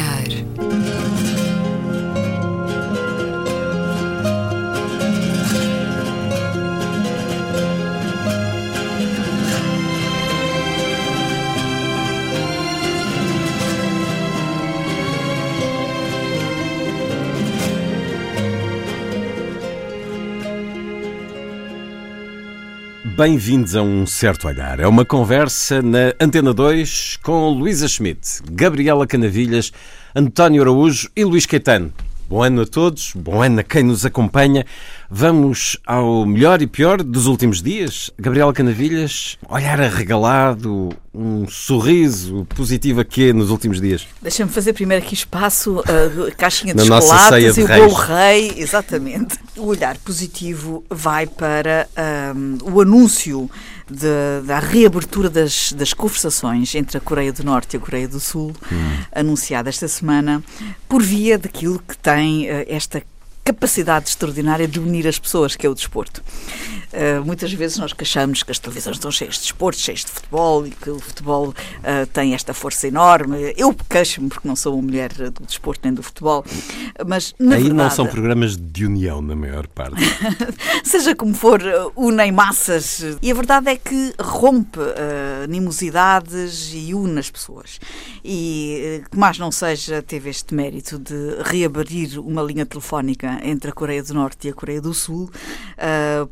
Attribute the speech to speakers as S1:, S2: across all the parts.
S1: olhar.
S2: Bem-vindos a um certo olhar. É uma conversa na Antena 2 com Luísa Schmidt, Gabriela Canavilhas, António Araújo e Luís Caetano. Bom ano a todos, bom ano a quem nos acompanha. Vamos ao melhor e pior dos últimos dias. Gabriela Canavilhas, olhar arregalado, um sorriso positivo aqui nos últimos dias.
S3: Deixa-me fazer primeiro aqui espaço, a caixinha de Na chocolates e o bolo rei, exatamente. O olhar positivo vai para um, o anúncio de, da reabertura das, das conversações entre a Coreia do Norte e a Coreia do Sul, hum. anunciada esta semana, por via daquilo que tem uh, esta capacidade extraordinária de unir as pessoas, que é o desporto. Uh, muitas vezes nós queixamos que as televisões estão cheias de desporto, cheias de futebol e que o futebol uh, tem esta força enorme. Eu queixo-me porque não sou uma mulher do desporto nem do futebol, mas na
S2: Aí
S3: verdade,
S2: não são programas de união, na maior parte.
S3: seja como for, unem massas e a verdade é que rompe uh, animosidades e une as pessoas. E que mais não seja, teve este mérito de reabrir uma linha telefónica entre a Coreia do Norte e a Coreia do Sul,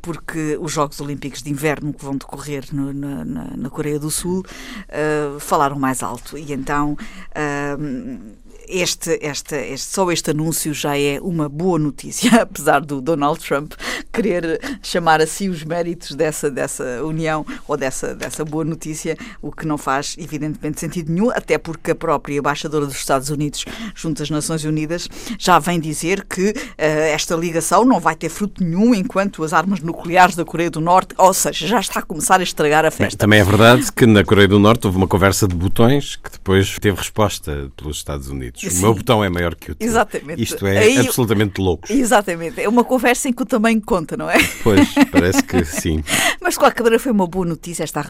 S3: porque os Jogos Olímpicos de Inverno que vão decorrer no, na, na, Coreia do Sul uh, falaram mais alto. E então. Uh, este, este, este, só este anúncio já é uma boa notícia, apesar do Donald Trump querer chamar a si os méritos dessa, dessa união ou dessa, dessa boa notícia, o que não faz, evidentemente, sentido nenhum, até porque a própria embaixadora dos Estados Unidos junto às Nações Unidas já vem dizer que uh, esta ligação não vai ter fruto nenhum enquanto as armas nucleares da Coreia do Norte, ou seja, já está a começar a estragar a festa.
S2: Também é verdade que na Coreia do Norte houve uma conversa de botões que depois teve resposta pelos Estados Unidos. Sim. O meu botão é maior que o teu.
S3: Exatamente.
S2: Isto é Aí, absolutamente louco.
S3: Exatamente. É uma conversa em que o tamanho conta, não é?
S2: Pois, parece que sim.
S3: Mas de qualquer maneira foi uma boa notícia esta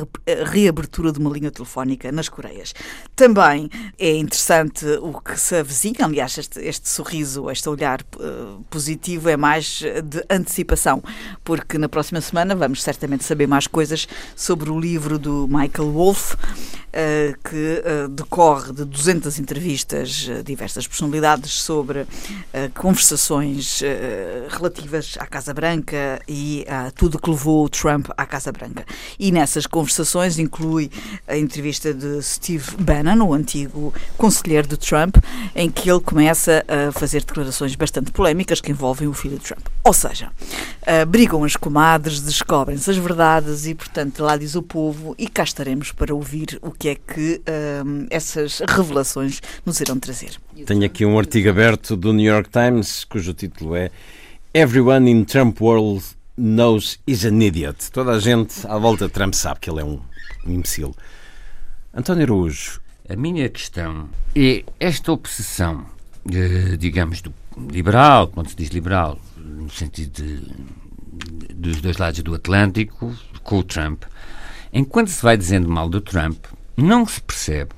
S3: reabertura de uma linha telefónica nas Coreias. Também é interessante o que se avizinha, aliás, este, este sorriso, este olhar uh, positivo é mais de antecipação, porque na próxima semana vamos certamente saber mais coisas sobre o livro do Michael Wolff, uh, que uh, decorre de 200 entrevistas a diversas personalidades sobre uh, conversações relativas à Casa Branca e a tudo que levou o Trump à Casa Branca. E nessas conversações inclui a entrevista de Steve Bannon, o antigo conselheiro de Trump, em que ele começa a fazer declarações bastante polémicas que envolvem o filho de Trump. Ou seja, brigam as comadres, descobrem-se as verdades e, portanto, lá diz o povo e cá estaremos para ouvir o que é que essas revelações nos irão trazer.
S2: Tenho aqui um artigo aberto do New York Times cujo título é Everyone in Trump World knows he's an idiot. Toda a gente à volta de Trump sabe que ele é um, um imbecil. António Araújo.
S4: A minha questão é esta obsessão, digamos, do liberal, quando se diz liberal, no sentido de, dos dois lados do Atlântico, com o Trump. Enquanto se vai dizendo mal do Trump, não se percebe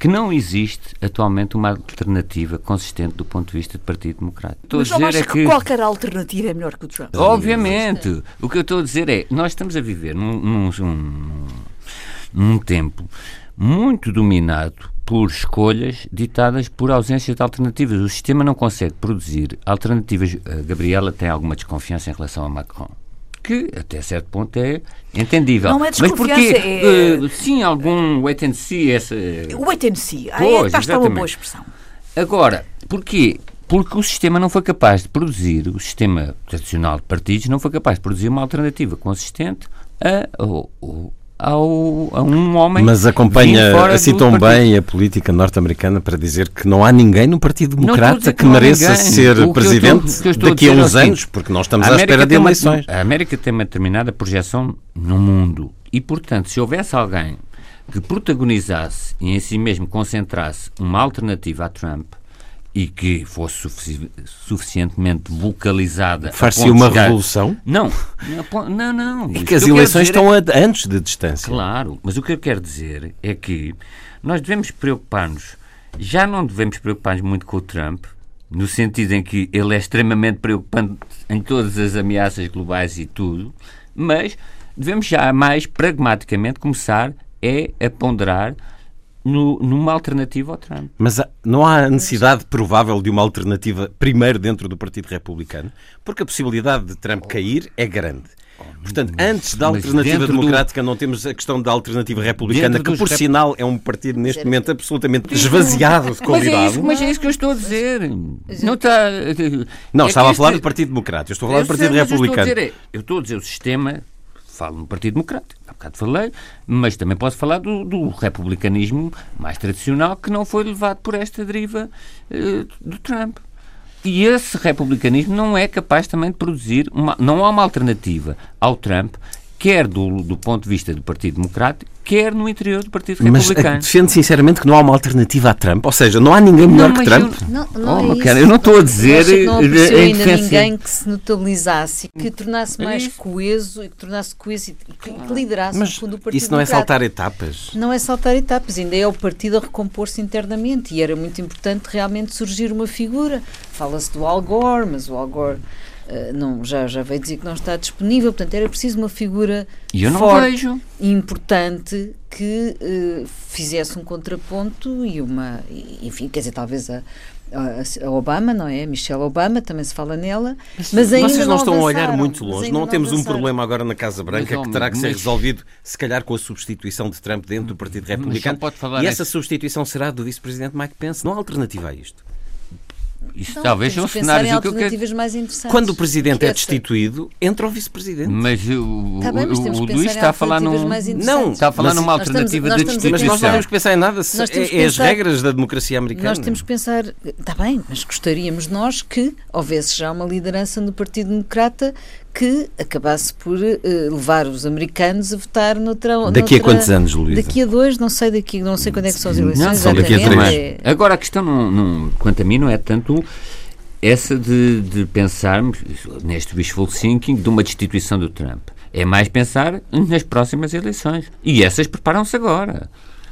S4: que não existe atualmente uma alternativa consistente do ponto de vista do Partido Democrático.
S3: Estou Mas a dizer é que, que qualquer alternativa é melhor que o Trump.
S4: Obviamente. O que eu estou a dizer é, nós estamos a viver num, num, num, num tempo muito dominado por escolhas ditadas por ausência de alternativas. O sistema não consegue produzir alternativas. A Gabriela tem alguma desconfiança em relação a Macron que até certo ponto é entendível.
S3: Não é Mas porquê?
S4: É... Uh, sim, algum wait and see. Essa...
S3: O wait and see. Pois, está uma boa expressão.
S4: Agora, porquê? Porque o sistema não foi capaz de produzir, o sistema tradicional de partidos não foi capaz de produzir uma alternativa consistente a, a, ao, a um homem.
S2: Mas acompanha assim tão bem a política norte-americana para dizer que não há ninguém no Partido Democrata que, que mereça ser o presidente daqui a uns anos, porque nós estamos à espera de eleições.
S4: Uma, a América tem uma determinada projeção no mundo e, portanto, se houvesse alguém que protagonizasse e em si mesmo concentrasse uma alternativa a Trump, e que fosse sufici suficientemente vocalizada.
S2: Far-se uma chegar... revolução?
S4: Não, não, não.
S2: É que as eleições estão é... antes de distância.
S4: Claro, mas o que eu quero dizer é que nós devemos preocupar-nos já não devemos preocupar-nos muito com o Trump, no sentido em que ele é extremamente preocupante em todas as ameaças globais e tudo, mas devemos já mais pragmaticamente começar é a ponderar no, numa alternativa ao Trump.
S2: Mas não há necessidade provável de uma alternativa primeiro dentro do Partido Republicano? Porque a possibilidade de Trump cair é grande. Portanto, antes da alternativa democrática, do... não temos a questão da alternativa republicana, que por rep... sinal é um partido neste momento absolutamente esvaziado de qualidade.
S4: Mas é, isso, mas é isso que eu estou a dizer. Não, está...
S2: não é estava a falar do Partido Democrático, eu estou a falar do Partido sei, Republicano.
S4: Eu estou, dizer, eu estou a dizer o sistema, falo no Partido Democrático, há bocado falei, mas também posso falar do, do republicanismo mais tradicional que não foi levado por esta deriva uh, do Trump. E esse republicanismo não é capaz também de produzir, uma, não há uma alternativa ao Trump, quer do, do ponto de vista do Partido Democrático, quer no interior do Partido Republicano.
S2: Mas defende sinceramente que não há uma alternativa a Trump, ou seja, não há ninguém melhor não, que Trump.
S1: Eu, não, não, oh,
S4: é eu não estou a dizer.
S1: Eu não apareceu ainda ninguém que se notabilizasse, que tornasse é mais é coeso, que tornasse coeso e que, que liderasse
S2: mas
S1: fundo o Partido
S2: Isso não é saltar etapas?
S1: Não é saltar etapas, ainda é o partido a recompor-se internamente e era muito importante realmente surgir uma figura. Fala-se do Al Gore, mas o Al Gore eh, não, já, já veio dizer que não está disponível, portanto era preciso uma figura forte e importante que uh, fizesse um contraponto e uma, enfim, quer dizer, talvez a, a, Obama, não é? Michelle Obama, também se fala nela. Mas, mas ainda
S2: Vocês
S1: não,
S2: estão
S1: a
S2: olhar muito longe. Não, não temos um problema agora na Casa Branca mas, que terá que ser resolvido, se calhar, com a substituição de Trump dentro do Partido Republicano. e essa substituição será do vice-presidente Mike Pence. Não há alternativa a isto.
S4: Isso então, talvez seja um cenário
S1: que eu quero... mais interessantes.
S2: Quando o presidente é destituído, entra o vice-presidente.
S4: Mas o, tá bem, mas o, o Luís está a falar num
S2: não
S4: está a falar numa alternativa
S2: estamos,
S4: de destituição.
S2: Mas nós não temos que pensar em nada. É, é as regras da democracia americana.
S1: Nós temos que pensar, está bem, mas gostaríamos nós que houvesse já uma liderança no Partido Democrata que acabasse por uh, levar os americanos a votar noutra.
S2: Daqui noutra, a quantos anos, Luís?
S1: Daqui a dois, não sei daqui, não sei quando é que são as eleições. Não,
S2: são daqui a três. É...
S4: Agora a questão, não, não, quanto a mim, não é tanto essa de, de pensarmos neste wishful thinking de uma destituição do Trump. É mais pensar nas próximas eleições. E essas preparam-se agora.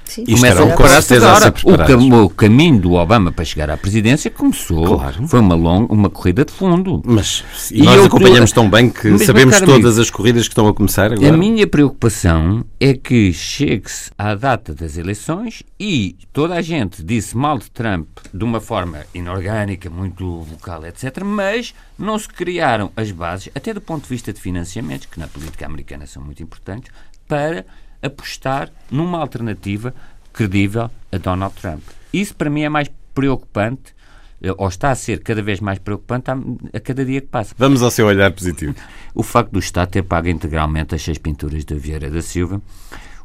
S2: Sim. Começam a preparar-se agora.
S4: O, cam o, caminho do Obama para chegar à presidência começou. Claro. Foi uma, longa, uma corrida de fundo.
S2: Mas e nós eu, acompanhamos tão bem que mas, sabemos todas amigo, as corridas que estão a começar agora.
S4: A minha preocupação é que chegue-se à data das eleições e toda a gente disse mal de Trump de uma forma inorgânica, muito vocal, etc. Mas não se criaram as bases, até do ponto de vista de financiamentos, que na política americana são muito importantes, para apostar numa alternativa credível a Donald Trump. Isso para mim é mais preocupante, eh, ou está a ser cada vez mais preocupante a, cada dia que passa.
S2: Vamos ao seu olhar positivo.
S4: O facto do Estado ter pago integralmente as seis pinturas da Vieira da Silva,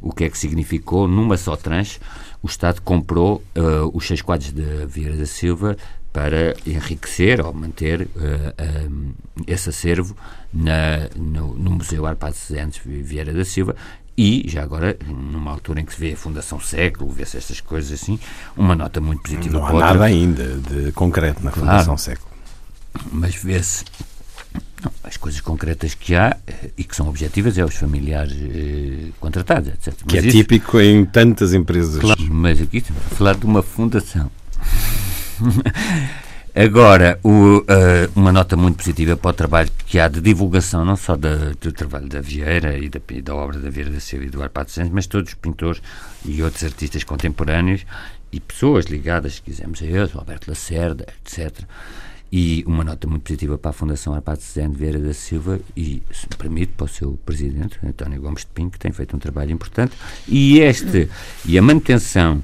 S4: o que é que significou, numa só tranche, o Estado comprou uh, os seis quadros da Vieira da Silva para enriquecer ou manter uh, uh, esse acervo na, no, no Museu Arpado Cezantes Vieira da Silva, e, já agora, numa altura em que se vê a Fundação Século, vê-se estas coisas assim, uma nota muito positiva.
S2: Não há nada ainda de concreto na Fundação claro, Século.
S4: Mas vê-se as coisas concretas que há eh, e que são objetivas é os familiares eh, contratados, etc.
S2: Mas que é isso, típico em tantas empresas.
S4: Claro, mas aqui estamos a falar de uma fundação. Agora, o, uh, uma nota muito positiva para o trabalho que há de divulgação, não só da, do trabalho da Vieira e da, da obra da Vieira da Silva e do Arpado Santos, mas todos os pintores e outros artistas contemporâneos e pessoas ligadas, se quisermos a eles, o Alberto Lacerda, etc. E uma nota muito positiva para a Fundação Arpado Santos Vieira da Silva e, se me permite, para o seu presidente, António Gomes de Pinho, que tem feito um trabalho importante. E este, e a manutenção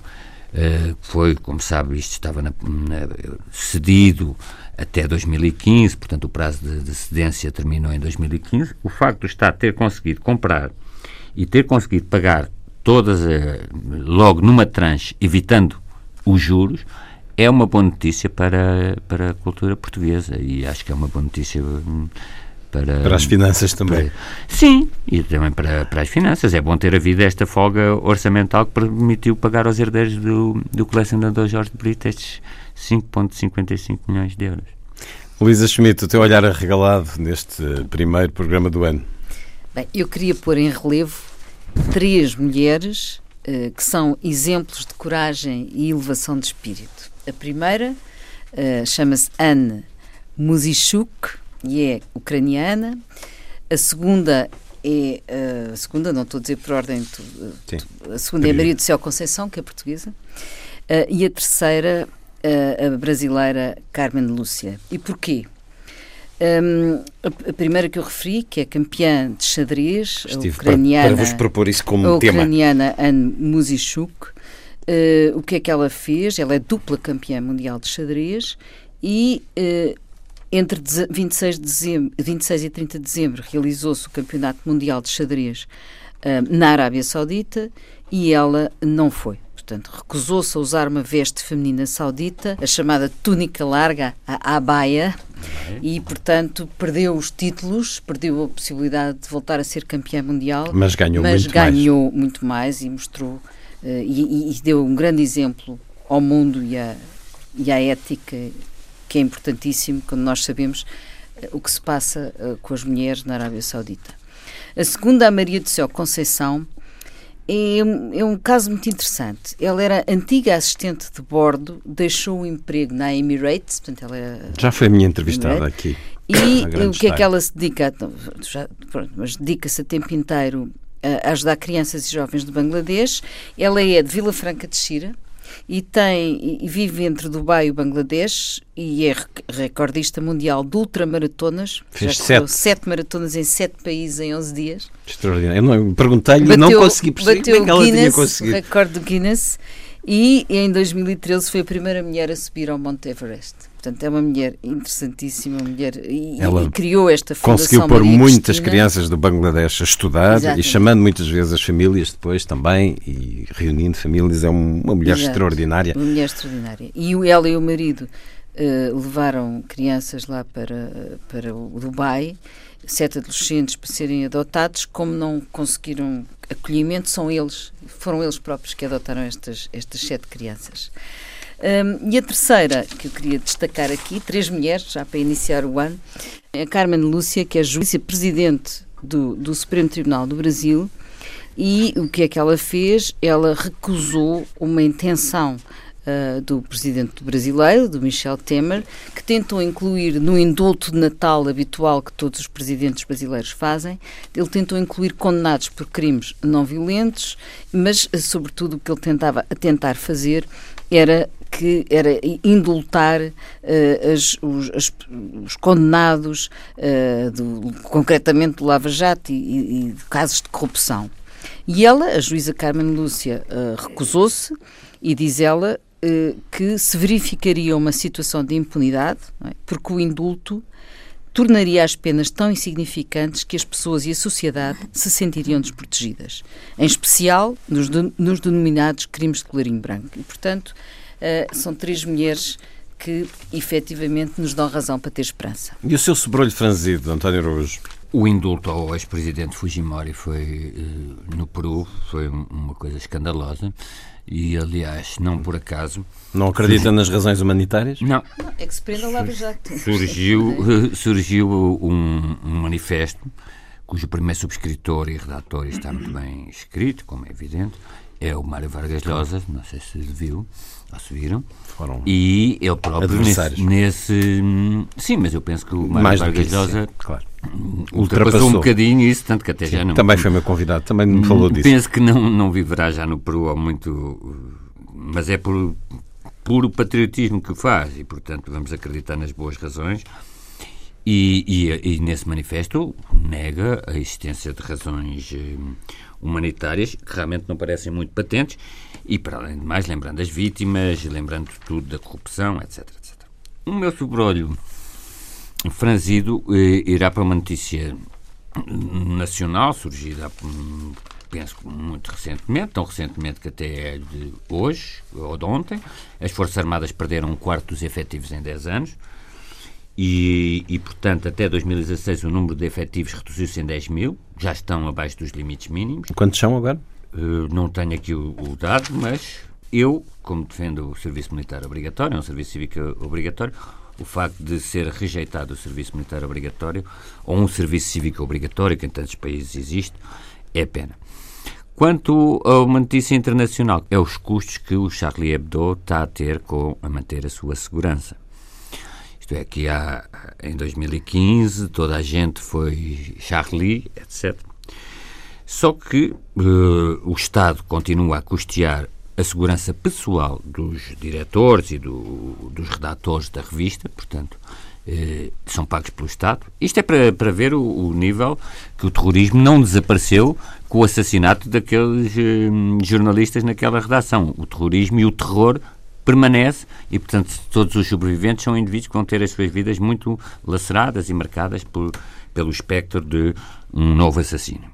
S4: Uh, foi, como sabe, isto estava na, na, cedido até 2015, portanto o prazo de, de, cedência terminou em 2015. O facto do Estado ter conseguido comprar e ter conseguido pagar todas, uh, logo numa tranche, evitando os juros, é uma boa notícia para, para a cultura portuguesa e acho que é uma boa notícia hum,
S2: para, para as finanças também.
S4: Para, sim, e também para, para as finanças. É bom ter havido esta folga orçamental que permitiu pagar aos herdeiros do, do colecionador Jorge Brito estes 5,55 milhões de euros.
S2: Luísa Schmidt, o teu olhar arregalado neste primeiro programa do ano.
S1: Bem, eu queria pôr em relevo três mulheres uh, que são exemplos de coragem e elevação de espírito. A primeira uh, chama-se Anne Muzishuk e é ucraniana. A segunda é a segunda, não estou a dizer por ordem, tu, tu, a segunda é Maria do Céu Conceição, que é portuguesa, uh, e a terceira, uh, a brasileira Carmen Lúcia. E porquê? Um, a, a, primeira que eu referi, que é campeã de xadrez,
S2: Estive a ucraniana, para, para vos propor isso como
S1: a
S2: tema.
S1: ucraniana Anne Muzishuk, uh, o que é que ela fez? Ela é dupla campeã mundial de xadrez e entre 26, de dezembro, 26 e 30 de dezembro realizou-se o Campeonato Mundial de Xadrez uh, na Arábia Saudita e ela não foi. Portanto, recusou-se a usar uma veste feminina saudita, a chamada túnica larga, a abaia, e, portanto, perdeu os títulos, perdeu a possibilidade de voltar a ser campeã mundial.
S2: Mas ganhou
S1: mas
S2: muito
S1: ganhou
S2: mais.
S1: muito mais e mostrou, uh, e, e, deu um grande exemplo ao mundo e à, e à ética que é importantíssimo quando nós sabemos uh, o que se passa uh, com as mulheres na Arábia Saudita. A segunda, a Maria do Céu Conceição, é, é, um caso muito interessante. Ela era antiga assistente de bordo, deixou o emprego na Emirates, portanto ela é
S2: já foi a minha entrevistada aqui.
S1: E o que é que ela se dedica? Já, pronto, mas dedica-se a tempo inteiro a ajudar crianças e jovens de Bangladesh. Ela é de Vila Franca de Xira, e tem e vive entre Dubai e o Bangladesh e é recordista mundial de ultramaratonas.
S2: Fez já sete.
S1: sete maratonas em sete países em 11 dias.
S2: Extraordinário. Eu perguntei-lhe e não consegui perceber
S1: bateu
S2: como é que ela
S1: Guinness,
S2: tinha conseguido.
S1: recorde do Guinness e em 2013 foi a primeira mulher a subir ao Monte Everest. Portanto, é uma mulher interessantíssima, mulher e,
S2: Ela
S1: e criou esta fundação
S2: Conseguiu pôr
S1: Maria
S2: muitas
S1: Cristina.
S2: crianças do Bangladesh a estudar
S1: Exatamente.
S2: e chamando muitas vezes as famílias depois também e reunindo famílias. É uma mulher
S1: Exato.
S2: extraordinária.
S1: Uma mulher extraordinária. E ela e o marido eh, levaram crianças lá para, para o Dubai, sete adolescentes para serem adotados, como não conseguiram acolhimento, são eles, foram eles próprios que adotaram estas, estas sete crianças. Hum, e a terceira que eu queria destacar aqui, três mulheres, já para iniciar o ano, é a Carmen Lúcia, que é juíza presidente do, do Supremo Tribunal do Brasil, e o que é que ela fez? Ela recusou uma intenção ah, do presidente brasileiro, do Michel Temer, que tentou incluir no indulto de Natal habitual que todos os presidentes brasileiros fazem, ele tentou incluir condenados por crimes não violentos, mas, sobretudo, o que ele tentava tentar fazer era que era indultar uh, as, os, as, os, condenados, uh, do, concretamente do Lava Jato e, e, de casos de corrupção. E ela, a juíza Carmen Lúcia, uh, recusou-se e diz ela que se verificaria uma situação de impunidade, é? porque o indulto tornaria as penas tão insignificantes que as pessoas e a sociedade se sentiriam desprotegidas, em especial nos, de, nos denominados crimes de colarinho branco. E, portanto, Uh, são três mulheres que efetivamente nos dão razão para ter esperança.
S2: E o seu sobrolho franzido, António Araújo?
S4: O indulto ao ex-presidente Fujimori foi, uh, no Peru, foi uma coisa escandalosa e, aliás, não por acaso...
S2: Não acredita nas razões humanitárias?
S4: Não.
S1: não é que se prenda lá Jato.
S4: Surgiu, uh, surgiu um, um manifesto cujo primeiro subscritor e redator está muito bem escrito, como é evidente, é o Mário Vargas Llosa, não sei se viu, viram.
S2: Foram
S4: e ele próprio nesse, nesse, Sim, mas eu penso que o Mário
S2: Mais
S4: Vargas Llosa
S2: claro.
S4: ultrapassou, ultrapassou um bocadinho isso, tanto que até
S2: sim,
S4: já não.
S2: Também foi meu convidado, também me falou disso.
S4: Penso que não, não viverá já no Peru há muito. Mas é por puro patriotismo que o faz e, portanto, vamos acreditar nas boas razões. E, e, e, nesse manifesto nega a existência de razões eh, humanitárias que realmente não parecem muito patentes e, para além de mais, lembrando as vítimas, lembrando tudo da corrupção, etc. etc. O meu sobrolho franzido eh, irá para uma notícia nacional surgida, penso muito recentemente, tão recentemente que até é de hoje ou de ontem. As Forças Armadas perderam um quarto dos efetivos em 10 anos. E, e, portanto, até 2016 o número de efetivos reduziu-se em 10 mil, já estão abaixo dos limites mínimos.
S2: Quantos são agora?
S4: Uh, não tenho aqui o, o, dado, mas eu, como defendo o serviço militar obrigatório, é um serviço cívico obrigatório, o facto de ser rejeitado o serviço militar obrigatório, ou um serviço cívico obrigatório, que em tantos países existe, é pena. Quanto a uma notícia internacional, é os custos que o Charlie Hebdo está a ter com a manter a sua segurança. Isto é, que há, em 2015 toda a gente foi Charlie, etc. Só que uh, o Estado continua a custear a segurança pessoal dos diretores e do, dos redatores da revista, portanto, eh, são pagos pelo Estado. Isto é para, para ver o, o, nível que o terrorismo não desapareceu com o assassinato daqueles eh, jornalistas naquela redação. O terrorismo e o terror permanece e, portanto, todos os sobreviventes são indivíduos que vão ter as suas vidas muito laceradas e marcadas por, pelo espectro de um novo assassino.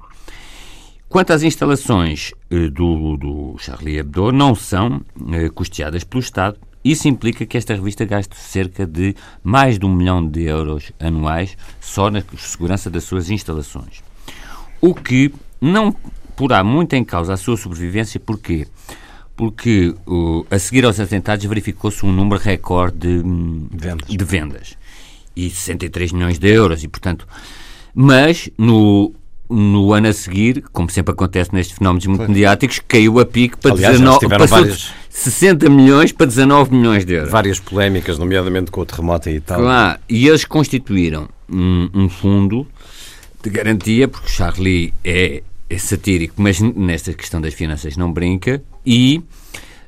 S4: Quanto às instalações eh, do, do Charlie Hebdo, não são eh, custeadas pelo Estado, isso implica que esta revista gaste cerca de mais de um milhão de euros anuais só na segurança das suas instalações. O que não porá muito em causa a sua sobrevivência? Porque uh, a seguir aos atentados verificou-se um número recorde de vendas. de vendas. E 63 milhões de euros, e portanto. Mas no no ano a seguir, como sempre acontece nestes fenómenos muito mediáticos, caiu a pique para
S2: Aliás,
S4: 19, passou
S2: várias,
S4: 60 milhões para 19 milhões de euros.
S2: Várias polémicas, nomeadamente com o terremoto e tal.
S4: Claro, e eles constituíram um, um fundo de garantia, porque o Charlie é, é satírico, mas nesta questão das finanças não brinca, e,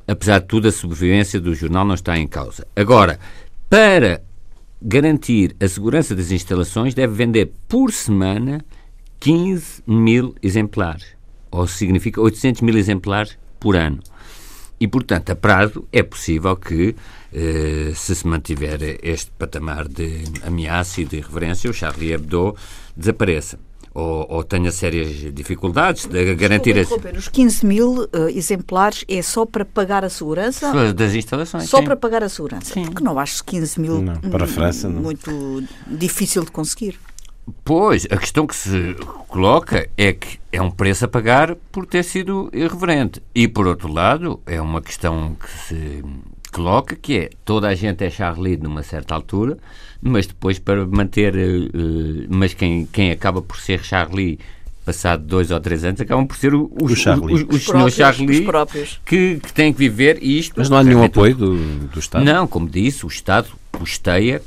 S4: apesar de tudo, a sobrevivência do jornal não está em causa. Agora, para garantir a segurança das instalações, deve vender por semana 15 mil exemplares, ou significa 800 mil exemplares por ano. E, portanto, a prazo é possível que, eh, se se mantiver este patamar de ameaça e de irreverência, o Charlie Hebdo desapareça. Ou, ou tenha sérias dificuldades de garantir... As...
S3: Os 15 mil uh, exemplares é só para pagar a segurança?
S4: Das instalações,
S3: Só
S4: sim.
S3: para pagar a segurança?
S4: Sim.
S3: Porque não acho 15 mil
S2: não, para a França, não.
S3: muito difícil de conseguir.
S4: Pois, a questão que se coloca é que é um preço a pagar por ter sido irreverente. E, por outro lado, é uma questão que se coloca que é toda a gente é Charlie numa certa altura, mas depois para manter. Uh, mas quem, quem acaba por ser Charlie passado dois ou três anos, acabam por ser os,
S2: o Charlie.
S4: os, os, os senhores Charlie que, que têm que viver isto.
S2: Mas não há nenhum apoio do, do Estado?
S4: Não, como disse, o Estado custeia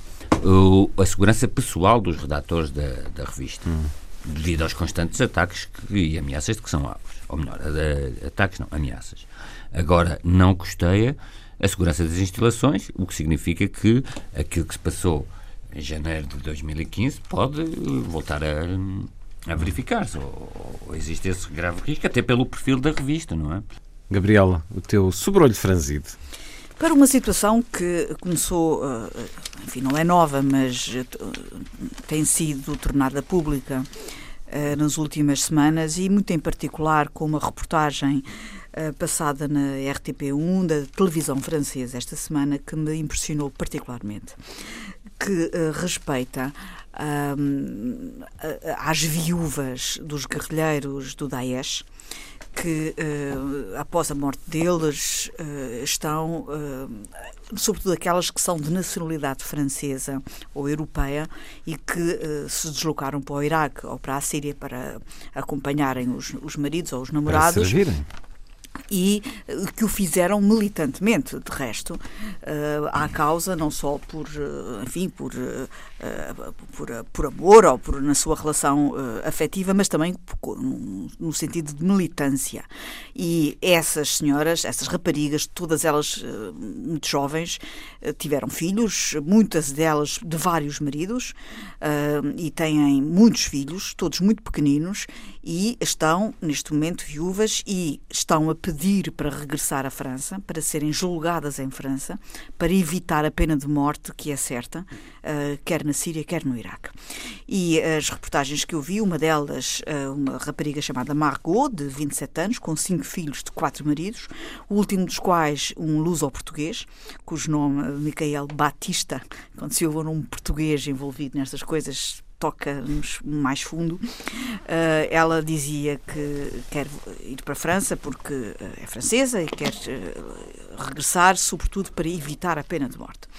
S4: a segurança pessoal dos redatores da, da revista, hum. devido aos constantes ataques que, e ameaças de que são alvos. Ou melhor, a, a, ataques não, ameaças. Agora, não custeia a segurança das instalações, o que significa que aquilo que se passou em janeiro de 2015 pode voltar a, a verificar-se, ou, ou existe esse grave risco, até pelo perfil da revista, não é?
S2: Gabriela, o teu sobrolho franzido.
S3: Para uma situação que começou, eh, enfim, não é nova, mas eh, tem sido tornada pública eh, nas últimas semanas e muito em particular com uma reportagem passada na RTP1 da televisão francesa esta semana que me impressionou particularmente, que respeita um, às viúvas dos guerrilheiros do Daesh que, uh, após a morte deles, uh, estão, uh, sobretudo aquelas que são de nacionalidade francesa ou europeia e que se deslocaram para o Iraque ou para a Síria para acompanharem os, os maridos ou os namorados.
S2: Para servirem
S3: e eh, que o fizeram militantemente, de resto, uh, à causa, não só por, uh, enfim, por, uh, por, por, amor ou por, na sua relação afetiva, mas também no sentido de militância. E essas senhoras, essas raparigas, todas elas muito jovens, tiveram filhos, muitas delas de vários maridos, e têm muitos filhos, todos muito pequeninos, e estão, neste momento, viúvas e estão a pedir para regressar à França, para serem julgadas em França, para evitar a pena de morte, que é certa, uh, quer na Síria, quer no Iraque. E as reportagens que eu vi, uma delas, uh, uma rapariga chamada Margot, de 27 anos, com cinco filhos de quatro maridos, o último dos quais um luso-português, cujo nome Micael Batista, quando se ouve um português envolvido nestas coisas, toca-nos mais fundo. Uh, ela dizia que quer ir para a França porque é francesa e quer regressar, sobretudo para evitar a pena de morte.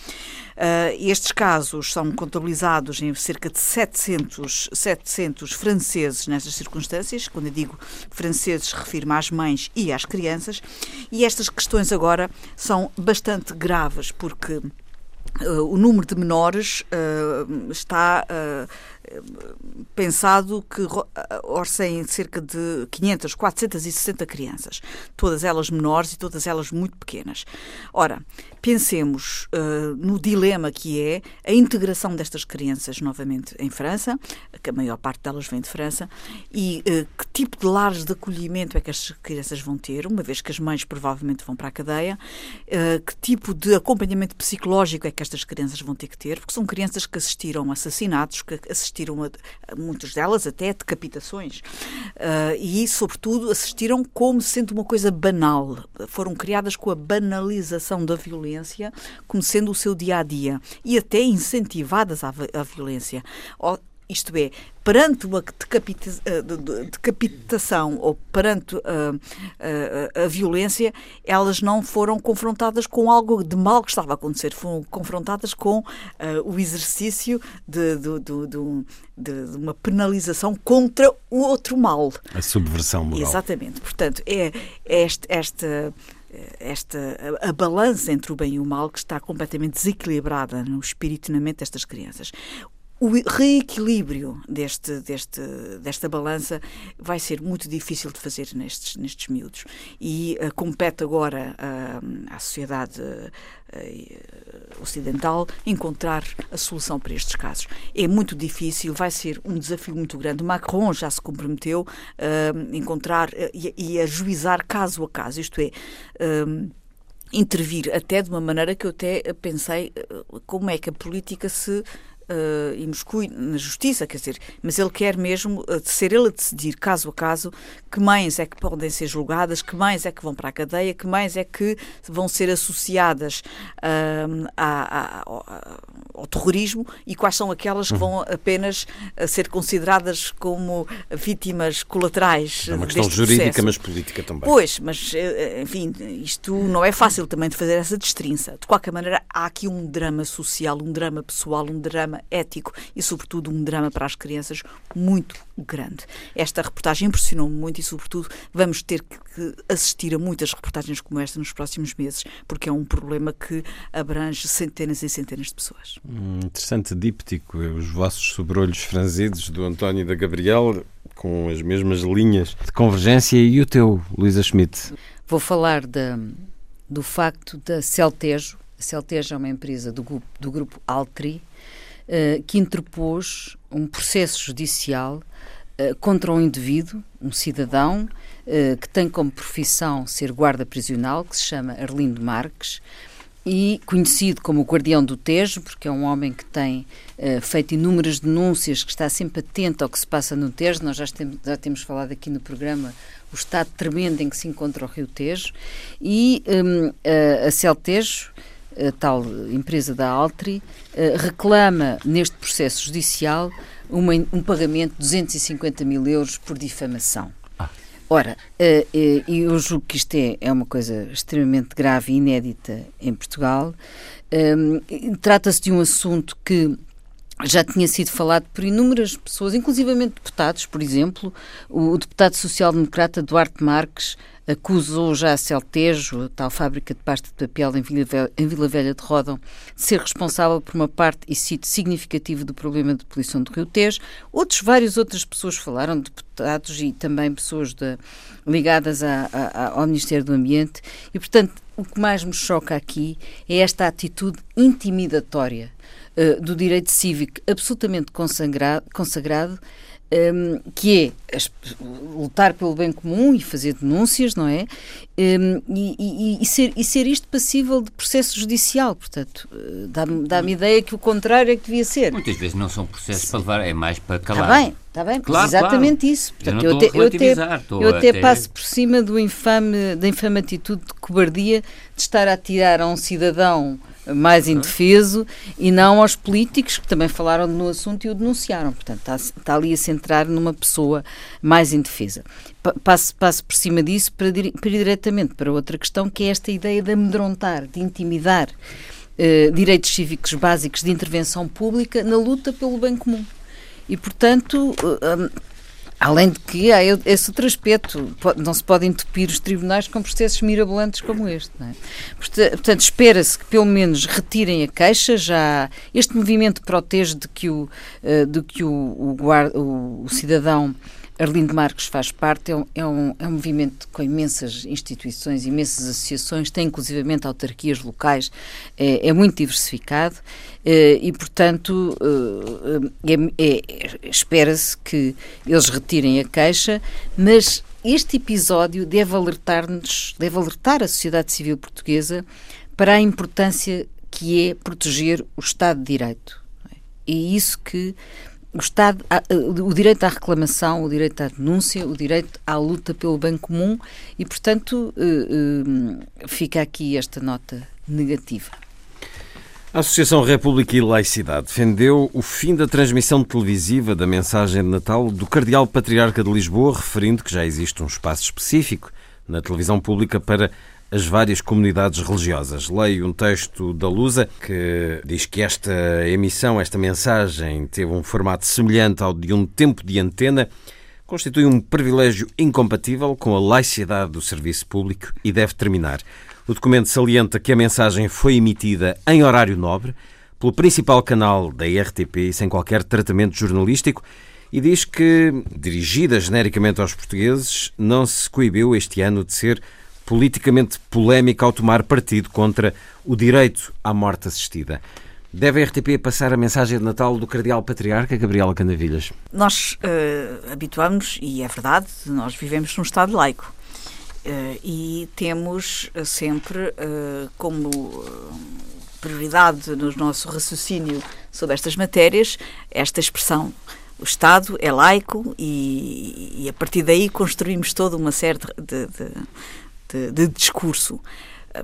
S3: Uh, estes casos são contabilizados em cerca de 700, 700 franceses nestas circunstâncias. Quando eu digo franceses, refiro-me às mães e às crianças. E estas questões agora são bastante graves, porque Uh, o número de menores uh, está pensado que orcem cerca de 500, 460 crianças, todas elas menores e todas elas muito pequenas. Ora, pensemos uh, no dilema que é a integração destas crianças novamente em França, que a maior parte delas vem de França, e uh, que tipo de lares de acolhimento é que estas crianças vão ter, uma vez que as mães provavelmente vão para a cadeia, uh, que tipo de acompanhamento psicológico é que estas crianças vão ter que ter, porque são crianças que assistiram a assassinatos, que assistiram a, a muitas delas até a decapitações, e sobretudo assistiram como sendo uma coisa banal, foram criadas com a banalização da violência violência como sendo o seu dia a dia e até incentivadas à, à violência. Isto é, perante uma eh, decapitação ou perante a, eh, a, eh, a, violência, elas não foram confrontadas com algo de mal que estava a acontecer, foram confrontadas com uh, o exercício de, de, de, de, uma penalização contra o outro mal.
S2: A subversão moral.
S3: Exatamente. Portanto, é, é este, esta esta a, a, balança entre o bem e o mal que está completamente desequilibrada no espírito e na mente destas crianças. O reequilíbrio deste, deste, desta balança vai ser muito difícil de fazer nestes, nestes miúdos. E uh, compete agora uh, à sociedade uh, ocidental encontrar a solução para estes casos. É muito difícil, vai ser um desafio muito grande. Macron já se comprometeu a encontrar e, e ajuizar caso a caso, isto é intervir até de uma maneira que eu até pensei como é que a política se uh, imiscui na justiça, quer dizer, mas ele quer mesmo uh, ser ele a decidir, caso a caso, que mães é que podem ser julgadas, que mães é que vão para a cadeia, que mães é que vão ser associadas uh, a, a, a, ao terrorismo e quais são aquelas que vão apenas ser consideradas como vítimas colaterais.
S2: É uma questão jurídica,
S3: processo.
S2: mas política também.
S3: Pois, mas enfim, isto não é fácil também de fazer essa destrinça. De qualquer maneira, há aqui um drama social, um drama pessoal, um drama ético e, sobretudo, um drama para as crianças muito grande. Esta reportagem impressionou-me muito e, sobretudo, vamos ter que assistir a muitas reportagens como esta nos próximos meses, porque é um problema que abrange centenas e centenas de pessoas.
S2: Hum, interessante díptico, os vossos sobrolhos franzidos do António e da Gabriel com as mesmas linhas de convergência e o teu, Luísa Schmidt?
S1: Vou falar de, do facto da Celtejo. A Celtejo é uma empresa do, do grupo Altri, eh, que interpôs um processo judicial uh, contra um indivíduo, um cidadão, uh, que tem como profissão ser guarda prisional, que se chama Arlindo Marques, e conhecido como o guardião do Tejo, porque é um homem que tem feito inúmeras denúncias, que está sempre atento ao que se passa no Tejo. Nós já, já temos falado aqui no programa o estado tremendo em que se encontra o Rio Tejo. E um, a, Celtejo a tal empresa da Altri, eh, reclama neste processo judicial uma, um pagamento de 250 mil euros por difamação. Ah. Ora, eh, eh, eu julgo que isto é, é uma coisa extremamente grave e inédita em Portugal. Trata-se de um assunto que já tinha sido falado por inúmeras pessoas, inclusivamente deputados, por exemplo, o deputado social-democrata Duarte Marques acusou já a Celtejo, a tal fábrica de pasta de papel em Vila, Velha, em Vila Velha de Rodão, de ser responsável por uma parte, e cito, significativa do problema de poluição do Rio Tejo. Outros, várias outras pessoas falaram, deputados e também pessoas de, ligadas a, a, ao Ministério do Ambiente, e, portanto, o que mais me choca aqui é esta atitude intimidatória uh, do direito cívico absolutamente consagrado, consagrado um, que é lutar pelo bem comum e fazer denúncias, não é? Um, e, e, e, ser, e ser isto passível de processo judicial. Portanto, eh, dá-me dá ideia que o contrário é que devia ser.
S4: Muitas vezes não são processos Sim. para levar, é mais para calar.
S1: Está bem, Está bem?
S4: Claro,
S1: exatamente
S4: claro.
S1: isso.
S4: Eu
S1: eu, até, eu, até, eu até
S4: até-
S1: passo por cima do infame, da infame atitude de cobardia de estar a tirar a um cidadão mais indefeso e não aos políticos que também falaram no assunto e o denunciaram. Portanto, está, está ali a centrar numa pessoa mais indefesa. Pa- Passo, passo por cima disso para, para ir diretamente para outra questão, que é esta ideia de amedrontar, de intimidar eh, direitos cívicos básicos de intervenção pública na luta pelo bem comum. E, portanto, eh, além de que há esse aspecto, não se podem entupir os tribunais com processos mirabolantes como este. É? Porta- Portanto, espera-se que pelo menos retirem a queixa. Já este movimento protege de que o, eh, de que o, o, guarda- o- o cidadão Arlindo Marques faz parte, é um, é, um, é um movimento com imensas instituições, imensas associações, tem inclusivamente autarquias locais, é, é muito diversificado eh, e, portanto, eh, é- é- espera-se que eles retirem a queixa, mas este episódio deve alertar-nos, deve alertar a sociedade civil portuguesa para a importância que é proteger o Estado de Direito. É isso que o Estado, o direito à reclamação, o direito à denúncia, o direito à luta pelo bem comum e, portanto, eh, eh, fica aqui esta nota negativa.
S2: A Associação República e Laicidade defendeu o fim da transmissão televisiva da mensagem de Natal do Cardeal Patriarca de Lisboa, referindo que já existe um espaço específico na televisão pública para as várias comunidades religiosas. Leio um texto da Lusa que diz que esta emissão, esta mensagem, teve um formato semelhante ao de um tempo de antena, constitui um privilégio incompatível com a laicidade do serviço público e deve terminar. O documento salienta que a mensagem foi emitida em horário nobre pelo principal canal da RTP sem qualquer tratamento jornalístico e diz que, dirigida genericamente aos portugueses, não se coibiu este ano de ser politicamente polémica ao tomar partido contra o direito à morte assistida. Deve a RTP passar a mensagem de Natal do Cardeal Patriarca, Gabriela Canavilhas?
S3: Nós uh, habituamos, e é verdade, nós vivemos num Estado laico. Uh, e temos uh, sempre uh, como prioridade no nosso raciocínio sobre estas matérias esta expressão. O Estado é laico e, e a partir daí construímos toda uma série de, de, de, de discurso.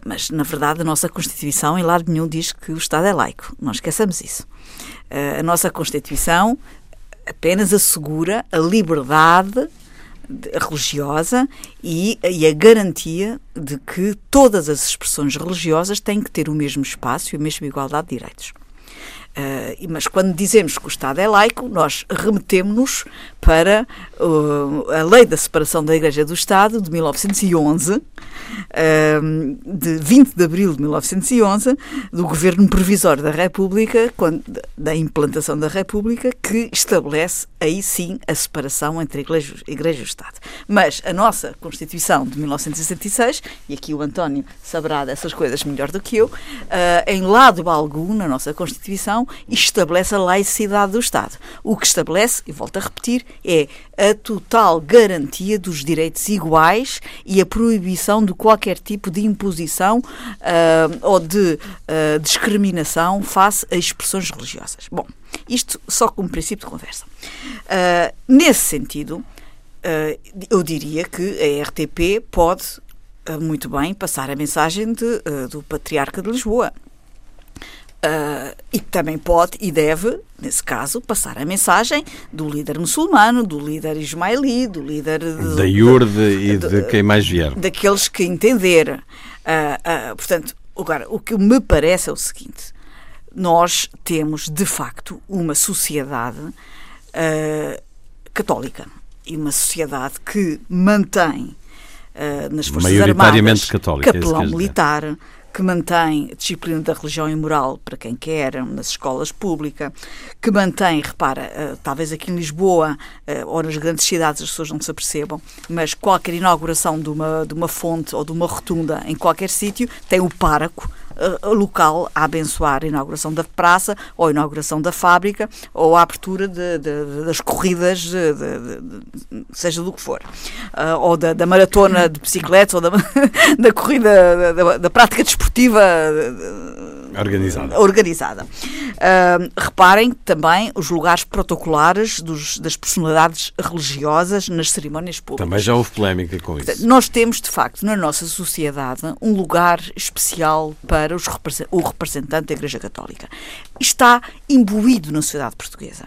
S3: Mas, na verdade, a nossa Constituição, em lado nenhum, diz que o Estado é laico. Não esqueçamos isso. A nossa Constituição apenas assegura a liberdade religiosa e, e, a garantia de que todas as expressões religiosas têm que ter o mesmo espaço e a mesma igualdade de direitos. Uh, mas quando dizemos que o Estado é laico, nós remetemos-nos para uh, a Lei da Separação da Igreja do Estado de 1911, uh, de 20 de abril de 1911, do Governo Provisório da República, quando, da implantação da República, que estabelece aí sim a separação entre Igreja, Igreja e Estado. Mas a nossa Constituição de 1966, e aqui o António saberá dessas coisas melhor do que eu, em lado algum, na nossa Constituição, estabelece a laicidade do Estado. O que estabelece, e volto a repetir, é a total garantia dos direitos iguais e a proibição de qualquer tipo de imposição uh, ou de uh, discriminação face a expressões religiosas. Bom, isto só como princípio de conversa. Uh, nesse sentido, eu diria que a RTP pode muito bem passar a mensagem de, do Patriarca de Lisboa. Uh, e também pode e deve, nesse caso, passar a mensagem do líder muçulmano, do líder ismaili, do líder de,
S2: da IURD e de, de, quem mais vier.
S3: Daqueles que entender. Uh, uh, portanto, agora, o que me parece é o seguinte: nós temos, de facto, uma sociedade católica e uma sociedade que mantém nas Forças Armadas
S2: católica,
S3: capelão militar que mantém disciplina da religião e moral para quem quer, nas escolas públicas, que mantém, repara, uh, talvez aqui em Lisboa uh, ou nas grandes cidades as pessoas não se apercebam, mas qualquer inauguração de uma, de uma fonte ou de uma rotunda em qualquer sítio tem o páraco uh, local a abençoar a inauguração da praça, ou a inauguração da fábrica, ou a abertura de, de, das corridas, de, seja do que for, uh, ou da, da, maratona de bicicletas, ou da, da corrida, da, da prática desportiva
S2: organizada.
S3: organizada. Uh, reparem também os lugares protocolares dos, das personalidades religiosas nas cerimónias públicas.
S2: Também já houve polémica com isso.
S3: Nós temos, de facto, na nossa sociedade, um lugar especial para os, o representante da Igreja Católica. Está imbuído na sociedade portuguesa.